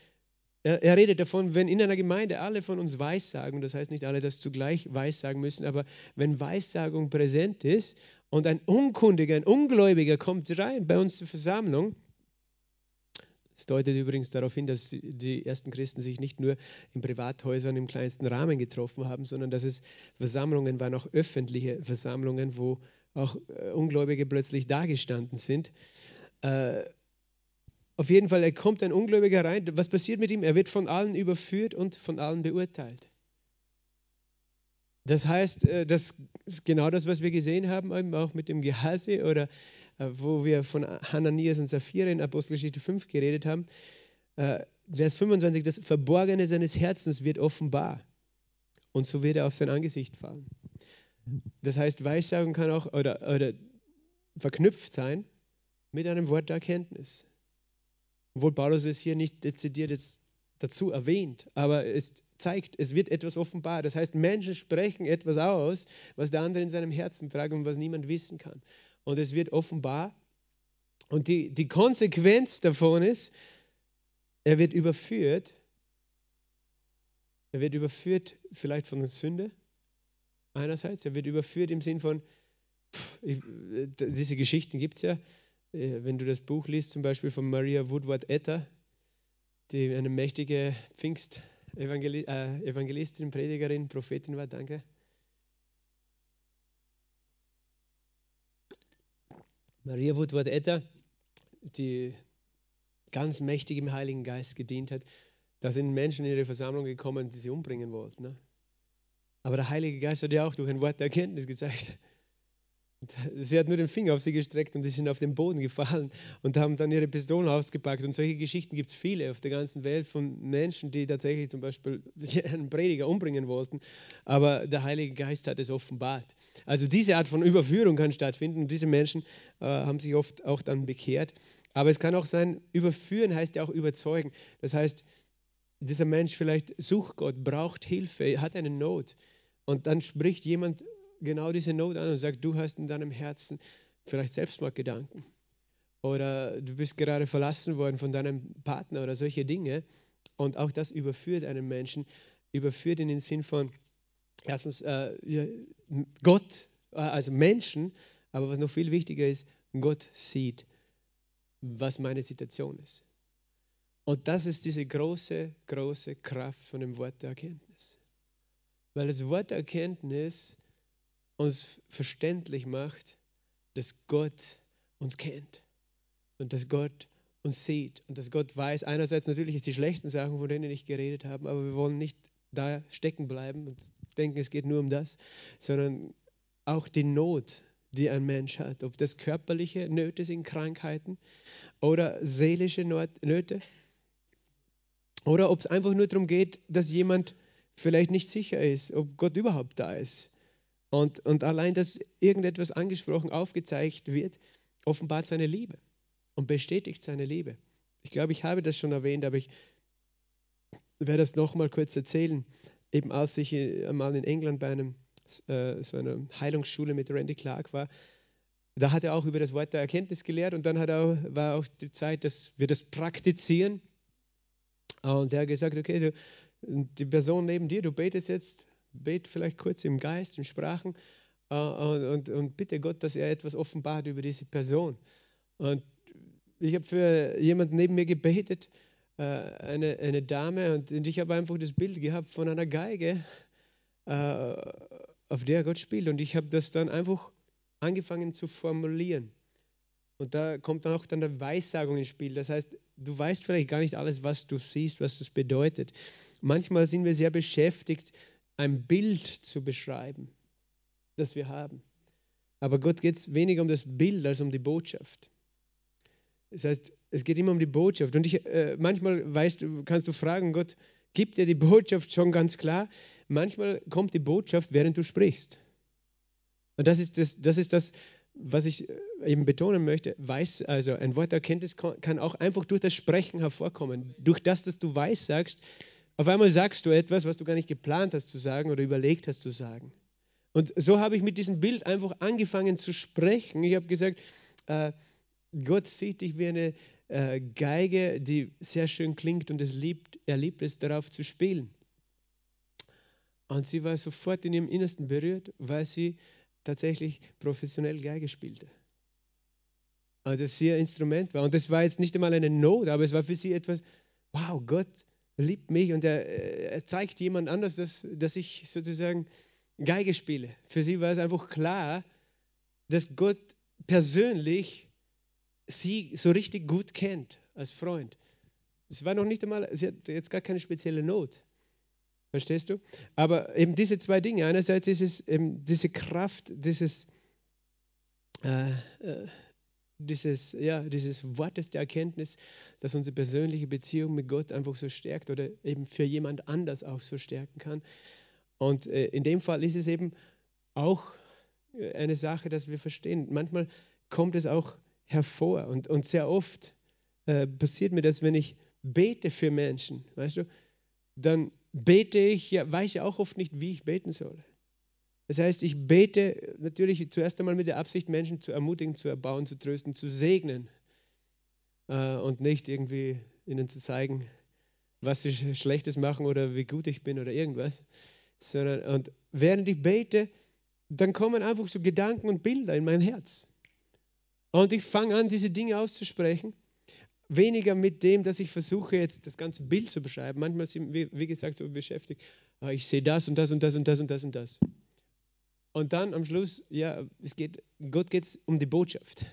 er, er, redet davon, wenn in einer Gemeinde alle von uns Weissagen, das heißt nicht alle das zugleich Weissagen müssen, aber wenn Weissagung präsent ist und ein Unkundiger, ein Ungläubiger kommt rein bei uns zur Versammlung, das deutet übrigens darauf hin, dass die ersten Christen sich nicht nur in Privathäusern im kleinsten Rahmen getroffen haben, sondern dass es Versammlungen waren, auch öffentliche Versammlungen, wo auch äh, Ungläubige plötzlich dagestanden sind. Äh, auf jeden Fall, er kommt ein Ungläubiger rein. Was passiert mit ihm? Er wird von allen überführt und von allen beurteilt. Das heißt, äh, das ist genau das, was wir gesehen haben, auch mit dem Gehase oder äh, wo wir von Hananias und Sapphira in Apostelgeschichte 5 geredet haben. Äh, Vers 25, das Verborgene seines Herzens wird offenbar und so wird er auf sein Angesicht fallen. Das heißt, Weissagen kann auch oder, oder verknüpft sein mit einem Wort der Erkenntnis. Obwohl Paulus es hier nicht dezidiert jetzt dazu erwähnt, aber es zeigt, es wird etwas offenbar. Das heißt, Menschen sprechen etwas aus, was der andere in seinem Herzen trägt und was niemand wissen kann. Und es wird offenbar. Und die, die Konsequenz davon ist, er wird überführt. Er wird überführt vielleicht von der Sünde einerseits. Er wird überführt im Sinn von, pff, diese Geschichten gibt es ja. Äh, wenn du das Buch liest, zum Beispiel von Maria Woodward Etter, die eine mächtige Pfingst-Evangelistin, äh, Predigerin, Prophetin war, danke. Maria Woodward Etter, die ganz mächtig im Heiligen Geist gedient hat, da sind Menschen in ihre Versammlung gekommen, die sie umbringen wollten. Ne? Aber der Heilige Geist hat ja auch durch ein Wort der Erkenntnis gezeigt, Sie hat nur den Finger auf sie gestreckt und sie sind auf den Boden gefallen und haben dann ihre Pistolen ausgepackt. Und solche Geschichten gibt es viele auf der ganzen Welt von Menschen, die tatsächlich zum Beispiel [LAUGHS] einen Prediger umbringen wollten. Aber der Heilige Geist hat es offenbart. Also diese Art von Überführung kann stattfinden und diese Menschen äh, haben sich oft auch dann bekehrt. Aber es kann auch sein, überführen heißt ja auch überzeugen. Das heißt, dieser Mensch vielleicht sucht Gott, braucht Hilfe, hat eine Not. Und dann spricht jemand genau diese Not an und sagt, du hast in deinem Herzen vielleicht Selbstmordgedanken oder du bist gerade verlassen worden von deinem Partner oder solche Dinge. Und auch das überführt einen Menschen, überführt in den Sinn von, erstens, äh, Gott, äh, also Menschen, aber was noch viel wichtiger ist, Gott sieht, was meine Situation ist. Und das ist diese große, große Kraft von dem Wort der Erkenntnis. Weil das Wort der Erkenntnis uns verständlich macht, dass Gott uns kennt und dass Gott uns sieht und dass Gott weiß, einerseits natürlich die schlechten Sachen, von denen ich geredet habe, aber wir wollen nicht da stecken bleiben und denken, es geht nur um das, sondern auch die Not, die ein Mensch hat, ob das körperliche Nöte sind, Krankheiten oder seelische Nöte oder ob es einfach nur darum geht, dass jemand vielleicht nicht sicher ist, ob Gott überhaupt da ist und, und allein, dass irgendetwas angesprochen, aufgezeigt wird, offenbart seine Liebe und bestätigt seine Liebe. Ich glaube, ich habe das schon erwähnt, aber ich werde das nochmal kurz erzählen. Eben als ich einmal in England bei einem, äh, so einer Heilungsschule mit Randy Clark war, da hat er auch über das Wort der Erkenntnis gelehrt und dann hat er, war auch die Zeit, dass wir das praktizieren. Und er hat gesagt, okay, du, die Person neben dir, du betest jetzt bet vielleicht kurz im Geist, in Sprachen äh, und, und bitte Gott, dass er etwas offenbart über diese Person. Und ich habe für jemanden neben mir gebetet, äh, eine, eine Dame, und, und ich habe einfach das Bild gehabt von einer Geige, äh, auf der Gott spielt. Und ich habe das dann einfach angefangen zu formulieren. Und da kommt dann auch dann der Weissagung ins Spiel. Das heißt, du weißt vielleicht gar nicht alles, was du siehst, was das bedeutet. Manchmal sind wir sehr beschäftigt, ein Bild zu beschreiben, das wir haben. Aber Gott geht es weniger um das Bild als um die Botschaft. Das heißt, es geht immer um die Botschaft. Und ich, äh, manchmal weißt kannst du fragen, Gott, gibt dir die Botschaft schon ganz klar? Manchmal kommt die Botschaft, während du sprichst. Und das ist das, das, ist das was ich äh, eben betonen möchte. Weiß, also ein Wort Erkenntnis kann auch einfach durch das Sprechen hervorkommen. Durch das, dass du weiß sagst, auf einmal sagst du etwas, was du gar nicht geplant hast zu sagen oder überlegt hast zu sagen. Und so habe ich mit diesem Bild einfach angefangen zu sprechen. Ich habe gesagt, äh, Gott sieht dich wie eine äh, Geige, die sehr schön klingt und es liebt, er liebt es, darauf zu spielen. Und sie war sofort in ihrem Innersten berührt, weil sie tatsächlich professionell Geige spielte. Also das ihr Instrument war. Und das war jetzt nicht einmal eine Not, aber es war für sie etwas, wow, Gott liebt mich und er, er zeigt jemand anders, dass, dass ich sozusagen Geige spiele. Für sie war es einfach klar, dass Gott persönlich sie so richtig gut kennt als Freund. Es war noch nicht einmal, sie hat jetzt gar keine spezielle Not. Verstehst du? Aber eben diese zwei Dinge. Einerseits ist es eben diese Kraft, dieses, äh, äh, dieses, ja, dieses Wortes der Erkenntnis, das unsere persönliche Beziehung mit Gott einfach so stärkt oder eben für jemand anders auch so stärken kann. Und äh, in dem Fall ist es eben auch äh, eine Sache, dass wir verstehen. Manchmal kommt es auch hervor und, und sehr oft äh, passiert mir das, wenn ich bete für Menschen, weißt du, dann bete ich, ja, weiß ja auch oft nicht, wie ich beten soll. Das heißt, ich bete natürlich zuerst einmal mit der Absicht, Menschen zu ermutigen, zu erbauen, zu trösten, zu segnen äh, und nicht irgendwie ihnen zu zeigen, was sie Schlechtes machen oder wie gut ich bin oder irgendwas. Sondern, und während ich bete, dann kommen einfach so Gedanken und Bilder in mein Herz. Und ich fange an, diese Dinge auszusprechen. Weniger mit dem, dass ich versuche, jetzt das ganze Bild zu beschreiben. Manchmal sind wir, wie gesagt, so beschäftigt. Ah, ich sehe das und das und das und das und das und das. Und dann am Schluss, ja, es geht, Gott geht es um die Botschaft,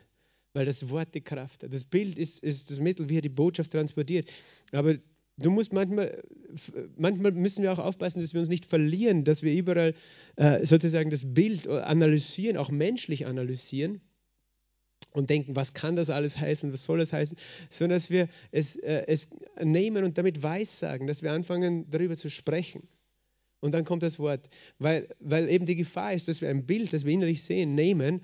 weil das Wort die Kraft hat. Das Bild ist, ist das Mittel, wie er die Botschaft transportiert. Aber du musst manchmal, manchmal müssen wir auch aufpassen, dass wir uns nicht verlieren, dass wir überall äh, sozusagen das Bild analysieren, auch menschlich analysieren und denken, was kann das alles heißen, was soll das heißen, sondern dass wir es, äh, es nehmen und damit weissagen, dass wir anfangen darüber zu sprechen. Und dann kommt das Wort, weil, weil eben die Gefahr ist, dass wir ein Bild, das wir innerlich sehen, nehmen,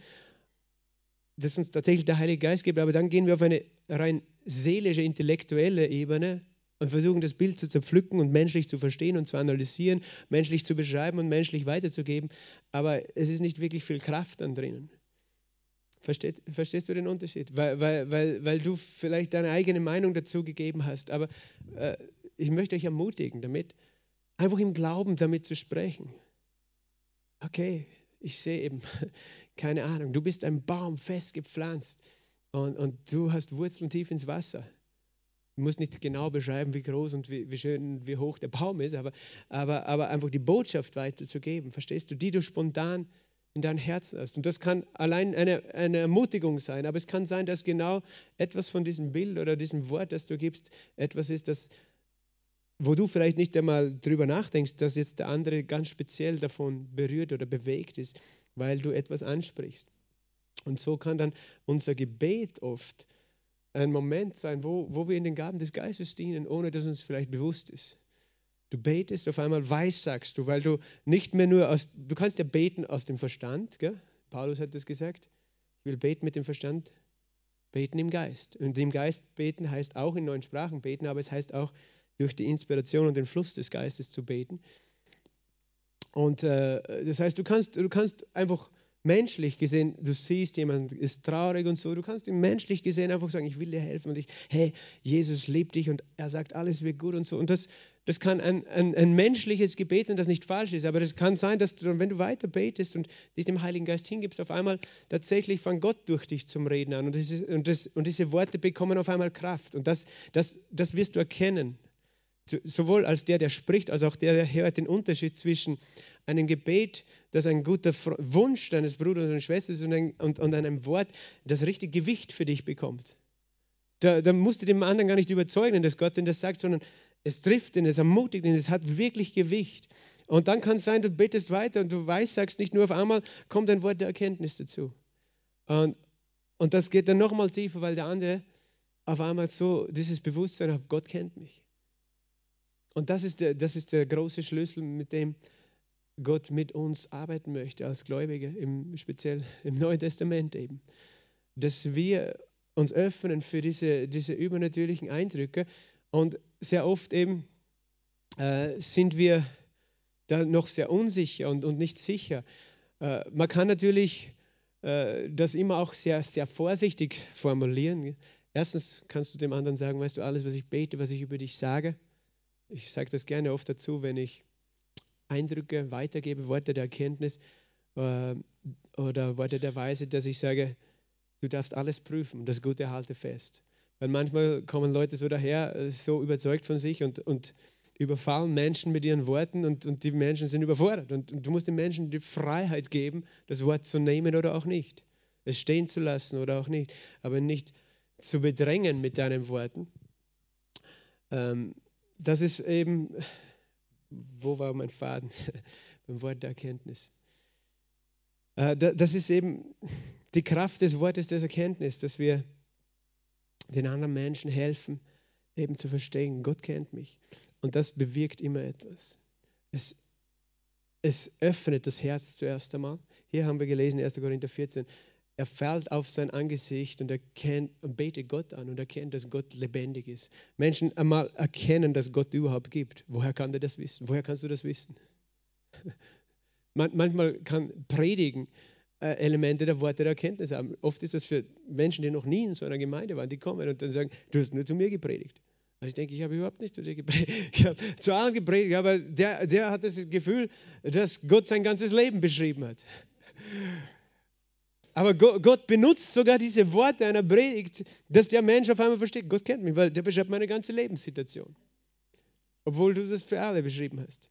das uns tatsächlich der Heilige Geist gibt, aber dann gehen wir auf eine rein seelische, intellektuelle Ebene und versuchen das Bild zu zerpflücken und menschlich zu verstehen und zu analysieren, menschlich zu beschreiben und menschlich weiterzugeben, aber es ist nicht wirklich viel Kraft dann drinnen. Versteht, verstehst du den Unterschied? Weil, weil, weil, weil du vielleicht deine eigene Meinung dazu gegeben hast. Aber äh, ich möchte euch ermutigen, damit einfach im Glauben damit zu sprechen. Okay, ich sehe eben, [LAUGHS] keine Ahnung, du bist ein Baum fest gepflanzt und, und du hast Wurzeln tief ins Wasser. Du musst nicht genau beschreiben, wie groß und wie, wie schön, wie hoch der Baum ist, aber, aber, aber einfach die Botschaft weiterzugeben, verstehst du, die du spontan in dein Herz hast. Und das kann allein eine, eine Ermutigung sein, aber es kann sein, dass genau etwas von diesem Bild oder diesem Wort, das du gibst, etwas ist, das, wo du vielleicht nicht einmal drüber nachdenkst, dass jetzt der andere ganz speziell davon berührt oder bewegt ist, weil du etwas ansprichst. Und so kann dann unser Gebet oft ein Moment sein, wo, wo wir in den Gaben des Geistes dienen, ohne dass uns vielleicht bewusst ist. Du betest, auf einmal weissagst du, weil du nicht mehr nur aus, du kannst ja beten aus dem Verstand, gell? Paulus hat das gesagt, ich will beten mit dem Verstand, beten im Geist. Und im Geist beten heißt auch in neuen Sprachen beten, aber es heißt auch durch die Inspiration und den Fluss des Geistes zu beten. Und äh, das heißt, du kannst, du kannst einfach menschlich gesehen, du siehst, jemand ist traurig und so, du kannst ihm menschlich gesehen einfach sagen, ich will dir helfen und ich, hey, Jesus liebt dich und er sagt, alles wird gut und so. Und das, das kann ein, ein, ein menschliches Gebet sein, das nicht falsch ist, aber das kann sein, dass du, wenn du weiter betest und dich dem Heiligen Geist hingibst, auf einmal tatsächlich von Gott durch dich zum Reden an und, das ist, und, das, und diese Worte bekommen auf einmal Kraft und das, das, das wirst du erkennen. Sowohl als der, der spricht, als auch der, der hört den Unterschied zwischen einem Gebet, das ein guter Wunsch deines Bruders und Schwesters und, ein, und, und einem Wort, das richtig Gewicht für dich bekommt. Da, da musst du dem anderen gar nicht überzeugen, dass Gott denn das sagt, sondern es trifft ihn, es ermutigt ihn, es hat wirklich Gewicht. Und dann kann es sein, du betest weiter und du weißt, sagst nicht nur auf einmal, kommt ein Wort der Erkenntnis dazu. Und, und das geht dann nochmal tiefer, weil der andere auf einmal so dieses Bewusstsein hat, Gott kennt mich. Und das ist der, das ist der große Schlüssel, mit dem Gott mit uns arbeiten möchte als Gläubige, im, speziell im Neuen Testament eben. Dass wir uns öffnen für diese, diese übernatürlichen Eindrücke und sehr oft eben äh, sind wir da noch sehr unsicher und, und nicht sicher. Äh, man kann natürlich äh, das immer auch sehr, sehr vorsichtig formulieren. Erstens kannst du dem anderen sagen, weißt du, alles, was ich bete, was ich über dich sage, ich sage das gerne oft dazu, wenn ich Eindrücke weitergebe, Worte der Erkenntnis äh, oder Worte der Weise, dass ich sage, du darfst alles prüfen, das Gute halte fest. Weil manchmal kommen Leute so daher, äh, so überzeugt von sich und, und überfallen Menschen mit ihren Worten und, und die Menschen sind überfordert. Und, und, du musst den Menschen die Freiheit geben, das Wort zu nehmen oder auch nicht. Es stehen zu lassen oder auch nicht. Aber nicht zu bedrängen mit deinen Worten. Ähm, das ist eben, wo war mein Faden? [LAUGHS] Beim Wort der Erkenntnis. Äh, das ist eben die Kraft des Wortes der Erkenntnis, dass wir den anderen Menschen helfen, eben zu verstehen, Gott kennt mich. Und das bewirkt immer etwas. Es, es öffnet das Herz zuerst einmal. Hier haben wir gelesen, 1. Korinther 14, er fällt auf sein Angesicht und erkennt und betet Gott an und erkennt, dass Gott lebendig ist. Menschen einmal erkennen, dass Gott überhaupt gibt. Woher kann der das wissen? Woher kannst du das wissen? [LAUGHS] Manchmal kann Predigen äh, Elemente der Worte der Erkenntnis haben. Oft ist das für Menschen, die noch nie in so einer Gemeinde waren, die kommen und dann sagen, du hast nur zu mir gepredigt. Und ich denke, ich habe überhaupt nicht zu dir gepredigt. [LAUGHS] Ich habe zu allen gepredigt, aber der, der hat das Gefühl, dass Gott sein ganzes Leben beschrieben hat. Aber Gott benutzt sogar diese Worte einer Predigt, dass der Mensch auf einmal versteht, Gott kennt mich, weil der beschreibt meine ganze Lebenssituation. Obwohl du das für alle beschrieben hast.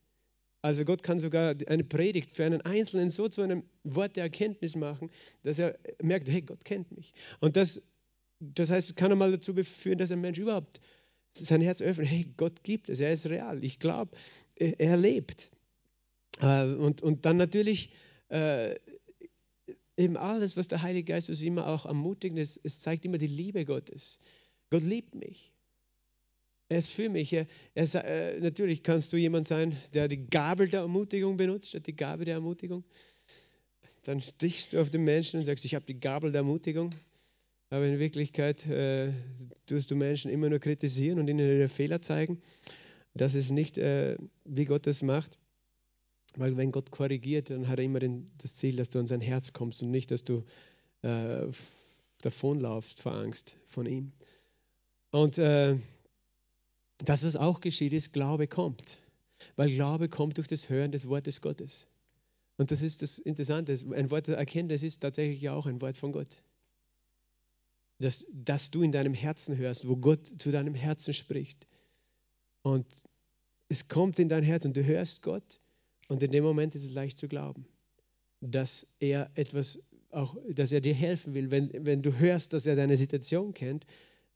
Also Gott kann sogar eine Predigt für einen Einzelnen so zu einem Wort der Erkenntnis machen, dass er merkt, hey, Gott kennt mich. Und das, das heißt, es kann einmal dazu führen, dass ein Mensch überhaupt sein Herz öffnet. Hey, Gott gibt es, er ist real. Ich glaube, er lebt. Äh, und, und dann natürlich äh, eben alles, was der Heilige Geist uns immer auch ermutigt, es, es zeigt immer die Liebe Gottes. Gott liebt mich. Er ist für mich. Er, er, äh, natürlich kannst du jemand sein, der die Gabel der Ermutigung benutzt, statt die Gabe der Ermutigung. Dann stichst du auf den Menschen und sagst, ich habe die Gabel der Ermutigung. Aber in Wirklichkeit äh, tust du Menschen immer nur kritisieren und ihnen ihre Fehler zeigen. Das ist nicht, äh, wie Gott das macht. Weil wenn Gott korrigiert, dann hat er immer den, das Ziel, dass du an sein Herz kommst und nicht, dass du äh, davonlaufst vor Angst von ihm. Und äh, das, was auch geschieht, ist, Glaube kommt. Weil Glaube kommt durch das Hören des Wortes Gottes. Und das ist das Interessante. Ein Wort der Erkenntnis ist tatsächlich ja auch ein Wort von Gott. Dass, dass du in deinem Herzen hörst, wo Gott zu deinem Herzen spricht. Und es kommt in dein Herz und du hörst Gott und in dem Moment ist es leicht zu glauben, dass er etwas auch, dass er dir helfen will. Wenn, wenn du hörst, dass er deine Situation kennt,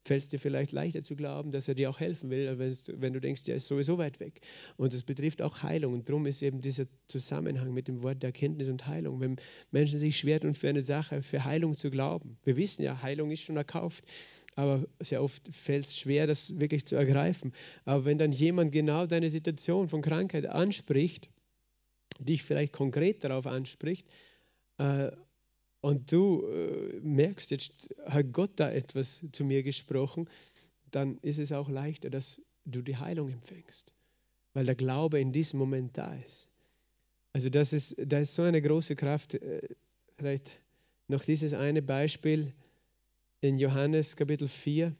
fällt es dir vielleicht leichter zu glauben, dass er dir auch helfen will, wenn du denkst, er ist sowieso weit weg. Und das betrifft auch Heilung. Und darum ist eben dieser Zusammenhang mit dem Wort der Erkenntnis und Heilung. Wenn Menschen sich schwer tun, für eine Sache, für Heilung zu glauben. Wir wissen ja, Heilung ist schon erkauft, aber sehr oft fällt es schwer, das wirklich zu ergreifen. Aber wenn dann jemand genau deine Situation von Krankheit anspricht, dich vielleicht konkret darauf anspricht, äh, und du äh, merkst, jetzt hat Gott da etwas zu mir gesprochen, dann ist es auch leichter, dass du die Heilung empfängst, weil der Glaube in diesem Moment da ist. Also das ist, da ist so eine große Kraft. Äh, vielleicht noch dieses eine Beispiel in Johannes Kapitel 4,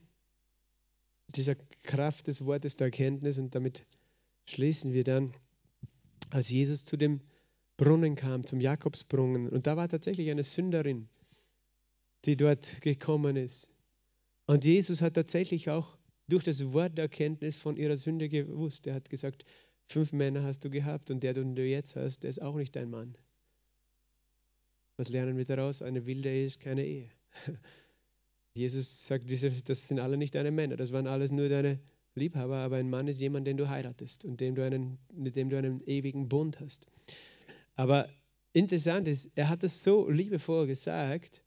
dieser Kraft des Wortes der Erkenntnis und damit schließen wir dann, als Jesus zu dem Brunnen kam, zum Jakobsbrunnen. Und da war tatsächlich eine Sünderin, die dort gekommen ist. Und Jesus hat tatsächlich auch durch das Wort der Erkenntnis von ihrer Sünde gewusst. Er hat gesagt, fünf Männer hast du gehabt und der, den du jetzt hast, der ist auch nicht dein Mann. Was lernen wir daraus? Eine wilde Ehe ist keine Ehe. [LAUGHS] Jesus sagt, das sind alle nicht deine Männer, das waren alles nur deine Liebhaber, aber ein Mann ist jemand, den du heiratest und dem du einen, mit dem du einen ewigen Bund hast. Aber interessant ist, er hat es so liebevoll gesagt,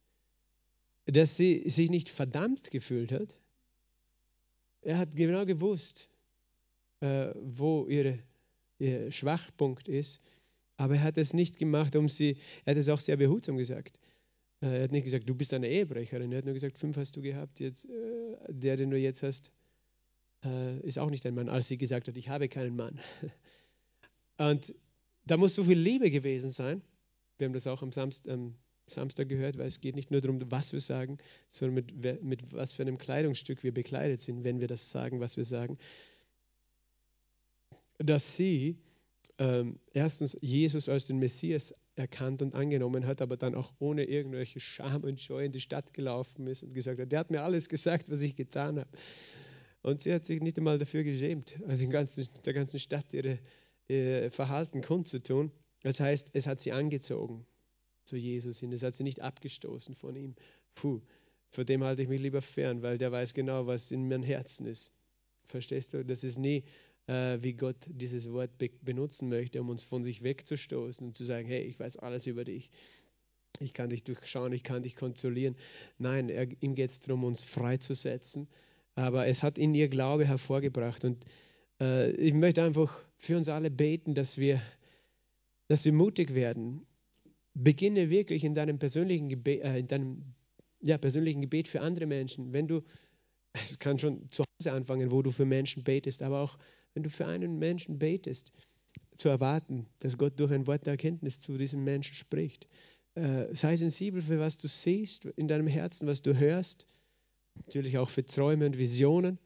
dass sie sich nicht verdammt gefühlt hat. Er hat genau gewusst, äh, wo ihre, ihr Schwachpunkt ist, aber er hat es nicht gemacht, um sie, er hat es auch sehr behutsam gesagt. Äh, er hat nicht gesagt, du bist eine Ehebrecherin, er hat nur gesagt, fünf hast du gehabt, jetzt, äh, der, den du jetzt hast, äh, ist auch nicht ein Mann, als sie gesagt hat, ich habe keinen Mann. [LAUGHS] Und da muss so viel Liebe gewesen sein. Wir haben das auch am Samstag, am Samstag gehört, weil es geht nicht nur darum, was wir sagen, sondern mit, mit was für einem Kleidungsstück wir bekleidet sind, wenn wir das sagen, was wir sagen. Dass sie ähm, erstens Jesus als den Messias erkannt und angenommen hat, aber dann auch ohne irgendwelche Scham und Scheu in die Stadt gelaufen ist und gesagt hat, der hat mir alles gesagt, was ich getan habe. Und sie hat sich nicht einmal dafür geschämt, [LAUGHS] den ganzen, der ganzen Stadt ihre, ihr Verhalten kundzutun. Das heißt, es hat sie angezogen zu Jesus hin. Es hat sie nicht abgestoßen von ihm. Puh, vor dem halte ich mich lieber fern, weil der weiß genau, was in meinem Herzen ist. Verstehst du? Das ist nie, äh, wie Gott dieses Wort be benutzen möchte, um uns von sich wegzustoßen und zu sagen, hey, ich weiß alles über dich. Ich kann dich durchschauen, ich kann dich konsolieren. Nein, er, ihm geht es darum, uns freizusetzen aber es hat in ihr Glaube hervorgebracht. Und äh, ich möchte einfach für uns alle beten, dass wir, dass wir mutig werden. Beginne wirklich in deinem persönlichen Gebet, äh, in deinem ja, persönlichen Gebet für andere Menschen. Wenn du, es kann schon zu Hause anfangen, wo du für Menschen betest, aber auch wenn du für einen Menschen betest, zu erwarten, dass Gott durch ein Wort der Erkenntnis zu diesem Menschen spricht. Äh, sei sensibel für was du siehst in deinem Herzen, was du hörst natürlich auch für Träume und Visionen.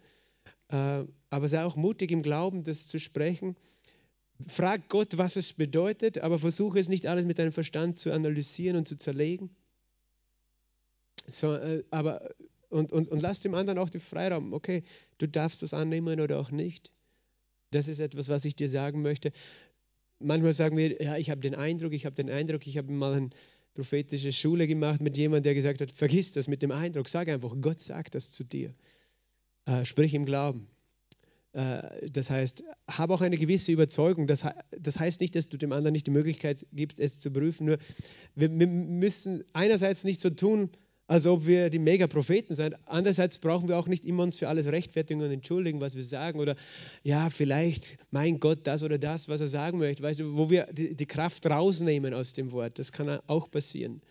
Äh, aber sei auch mutig im Glauben, das zu sprechen. Frag Gott, was es bedeutet, aber versuche es nicht alles mit deinem Verstand zu analysieren und zu zerlegen. So, äh, aber, und, und, und lass dem anderen auch den Freiraum. Okay, du darfst das annehmen oder auch nicht. Das ist etwas, was ich dir sagen möchte. Manchmal sagen wir, ja, ich habe den Eindruck, ich habe den Eindruck, ich habe mal ein, prophetische Schule gemacht mit jemandem, der gesagt hat, vergiss das mit dem Eindruck, sag einfach, Gott sagt das zu dir. Äh, sprich im Glauben. Äh, das heißt, habe auch eine gewisse Überzeugung. Das, das, heißt nicht, dass du dem anderen nicht die Möglichkeit gibst, es zu prüfen. Nur wir, wir müssen einerseits nicht so tun, als ob wir die Mega-Propheten sind. Andererseits brauchen wir auch nicht immer uns für alles rechtfertigen und entschuldigen, was wir sagen. Oder ja, vielleicht, mein Gott, das oder das, was er sagen möchte. Weißt du, wo wir die, die Kraft rausnehmen aus dem Wort. Das kann auch passieren.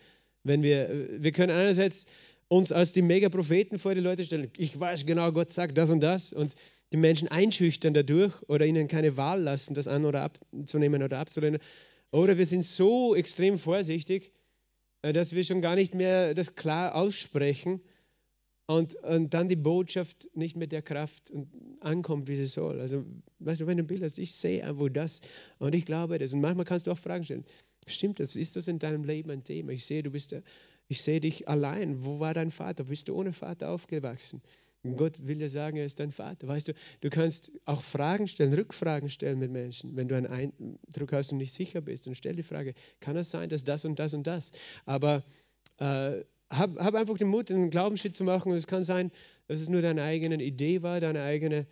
Wenn wir, wir können einerseits uns als die Mega-Propheten vor die Leute stellen. Ich weiß genau, Gott sagt das und das. Und die Menschen einschüchtern dadurch oder ihnen keine Wahl lassen, das an- oder abzunehmen oder abzulehnen. Oder wir sind so extrem vorsichtig, dass wir schon gar nicht mehr das klar aussprechen und, und dann die Botschaft nicht mit der Kraft ankommt, wie sie soll. Also, weißt du, wenn du ein Bild hast, ich sehe einfach das und ich glaube das. Und manchmal kannst du auch Fragen stellen. Stimmt das? Ist das in deinem Leben ein Thema? Ich sehe, du bist, ich sehe dich allein. Wo war dein Vater? Bist du ohne Vater aufgewachsen? Gott will dir sagen, er ist dein Vater. Weißt du, du kannst auch Fragen stellen, Rückfragen stellen mit Menschen. Wenn du einen Eindruck hast und nicht sicher bist, dann stell die Frage, kann es sein, dass das und das und das? Aber äh, hab, hab einfach den Mut, einen Glaubensschritt zu machen. es kann sein, dass es nur deine eigene Idee war, deine eigene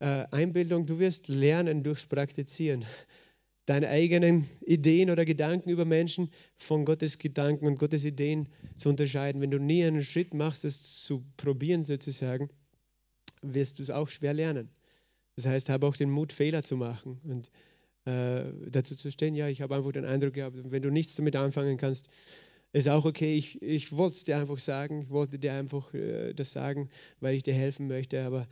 äh, Einbildung. Du wirst lernen durchs Praktizieren deine eigenen Ideen oder Gedanken über Menschen von Gottes Gedanken und Gottes Ideen zu unterscheiden. Wenn du nie einen Schritt machst, es zu probieren sozusagen, wirst du es auch schwer lernen. Das heißt, habe auch den Mut, Fehler zu machen und äh, dazu zu stehen, ja, ich habe einfach den Eindruck gehabt, wenn du nichts damit anfangen kannst, ist auch okay. Ich, ich wollte es dir einfach sagen, ich wollte dir einfach äh, das sagen, weil ich dir helfen möchte, aber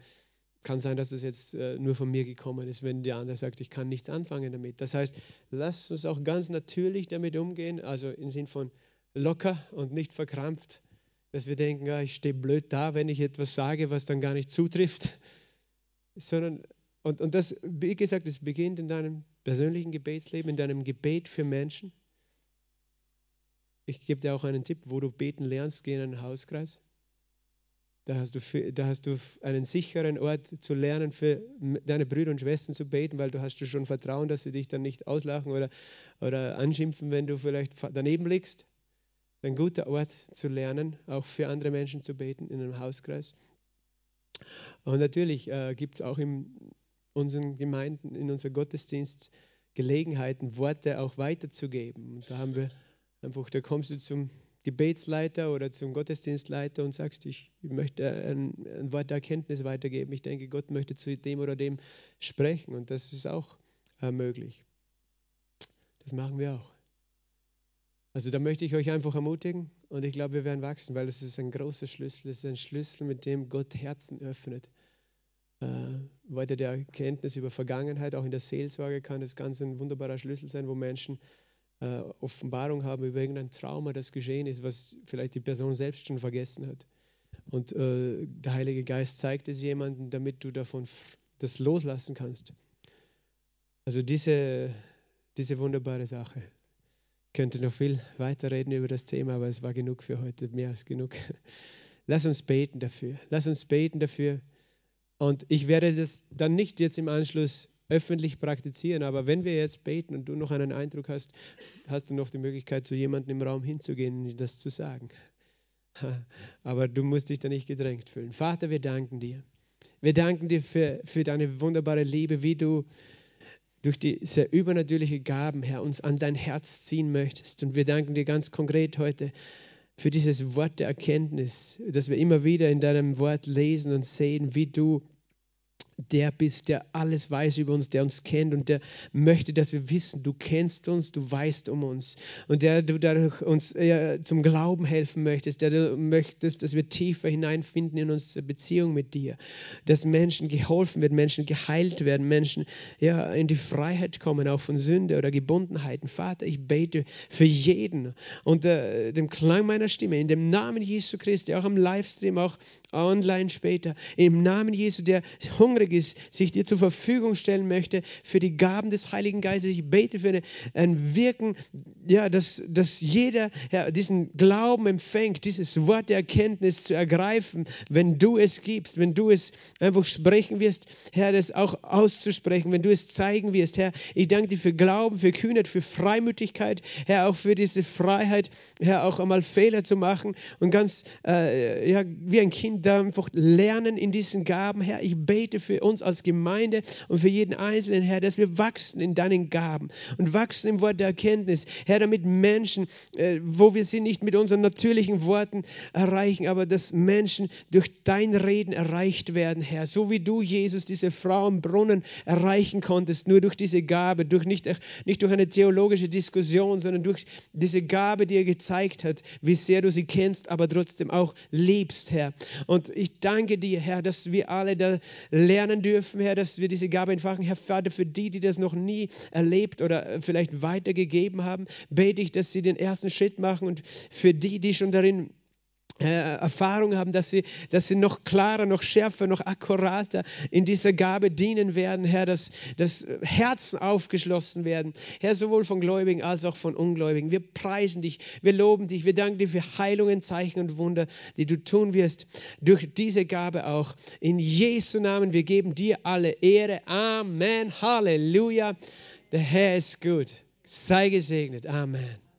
kann sein, dass das jetzt äh, nur von mir gekommen ist, wenn der andere sagt, ich kann nichts anfangen damit. Das heißt, lass uns auch ganz natürlich damit umgehen, also im Sinn von locker und nicht verkrampft, dass wir denken, ja, ich stehe blöd da, wenn ich etwas sage, was dann gar nicht zutrifft, [LAUGHS] sondern und, und das, wie gesagt, es beginnt in deinem persönlichen Gebetsleben, in deinem Gebet für Menschen. Ich gebe dir auch einen Tipp, wo du beten lernst, geh in einen Hauskreis. Da hast, du, da hast du einen sicheren Ort zu lernen, für deine Brüder und Schwestern zu beten, weil du hast schon Vertrauen, dass sie dich dann nicht auslachen oder, oder anschimpfen, wenn du vielleicht daneben liegst. Ein guter Ort zu lernen, auch für andere Menschen zu beten in einem Hauskreis. Und natürlich äh, gibt es auch in unseren Gemeinden, in unserem Gottesdienst Gelegenheiten, Worte auch weiterzugeben. Und da haben wir einfach, da kommst du zum Gebetsleiter oder zum Gottesdienstleiter und sagst, ich möchte ein, ein Wort der Erkenntnis weitergeben. Ich denke, Gott möchte zu dem oder dem sprechen und das ist auch äh, möglich. Das machen wir auch. Also da möchte ich euch einfach ermutigen und ich glaube, wir werden wachsen, weil es ist ein großer Schlüssel. Es ist ein Schlüssel, mit dem Gott Herzen öffnet. Äh, weiter der Erkenntnis über Vergangenheit, auch in der Seelsorge kann das ganz ein wunderbarer Schlüssel sein, wo Menschen äh, Offenbarung haben über irgendein Trauma, das geschehen ist, was vielleicht die Person selbst schon vergessen hat. Und äh, der Heilige Geist zeigt es jemandem, damit du davon das loslassen kannst. Also diese, diese wunderbare Sache. Ich könnte noch viel weiter reden über das Thema, aber es war genug für heute, mehr als genug. [LAUGHS] Lass uns beten dafür. Lass uns beten dafür. Und ich werde das dann nicht jetzt im Anschluss öffentlich praktizieren, aber wenn wir jetzt beten und du noch einen Eindruck hast, hast du noch die Möglichkeit, zu jemandem im Raum hinzugehen und das zu sagen. [LAUGHS] Aber du musst dich da nicht gedrängt fühlen. Vater, wir danken dir. Wir danken dir für, für deine wunderbare Liebe, wie du durch diese übernatürliche Gaben, Herr, uns an dein Herz ziehen möchtest. Und wir danken dir ganz konkret heute für dieses Wort der Erkenntnis, dass wir immer wieder in deinem Wort lesen und sehen, wie du der bist, der alles weiß über uns, der uns kennt und der möchte, dass wir wissen, du kennst uns, du weißt um uns. Und der du dadurch uns ja, zum Glauben helfen möchtest, der du möchtest, dass wir tiefer hineinfinden in unsere Beziehung mit dir, dass Menschen geholfen werden, Menschen geheilt werden, Menschen ja, in die Freiheit kommen, auch von Sünde oder Gebundenheiten. Vater, ich bete für jeden. Unter äh, dem Klang meiner Stimme, in dem Namen Jesu Christi, auch am Livestream, auch online später, im Namen Jesu, der hungrig hungrig ist, sich dir zur Verfügung stellen möchte für die Gaben des Heiligen Geistes. Ich bete für ein Wirken, ja, dass, dass jeder ja, diesen Glauben empfängt, dieses Wort der Erkenntnis zu ergreifen, wenn du es gibst, wenn du es einfach sprechen wirst, Herr, das auch auszusprechen, wenn du es zeigen wirst, Herr. Ich danke dir für Glauben, für Kühnheit, für Freimütigkeit, Herr, auch für diese Freiheit, Herr, auch einmal Fehler zu machen und ganz äh, ja, wie ein Kind da einfach lernen in diesen Gaben, Herr. Ich bete für für uns als Gemeinde und für jeden Einzelnen, Herr, dass wir wachsen in deinen Gaben und wachsen im Wort der Erkenntnis, Herr, damit Menschen, äh, wo wir sie nicht mit unseren natürlichen Worten erreichen, aber dass Menschen durch dein Reden erreicht werden, Herr, so wie du, Jesus, diese Frau im Brunnen erreichen konntest, nur durch diese Gabe, durch nicht, nicht durch eine theologische Diskussion, sondern durch diese Gabe, die er gezeigt hat, wie sehr du sie kennst, aber trotzdem auch liebst, Herr. Und ich danke dir, Herr, dass wir alle da lernen, lernen dürfen, Herr, dass wir diese Gabe entfachen. Herr Vater, für die, die das noch nie erlebt oder vielleicht weitergegeben haben, bete ich, dass sie den ersten Schritt machen und für die, die schon darin äh, Erfahrung haben, dass sie, dass sie noch klarer, noch schärfer, noch akkurater in dieser Gabe dienen werden, Herr, dass, dass Herzen aufgeschlossen werden, Herr, sowohl von Gläubigen als auch von Ungläubigen. Wir preisen dich, wir loben dich, wir danken dir für Heilungen, Zeichen und Wunder, die du tun wirst durch diese Gabe auch. In Jesu Namen, wir geben dir alle Ehre. Amen. Halleluja. Der Herr ist gut. Sei gesegnet. Amen.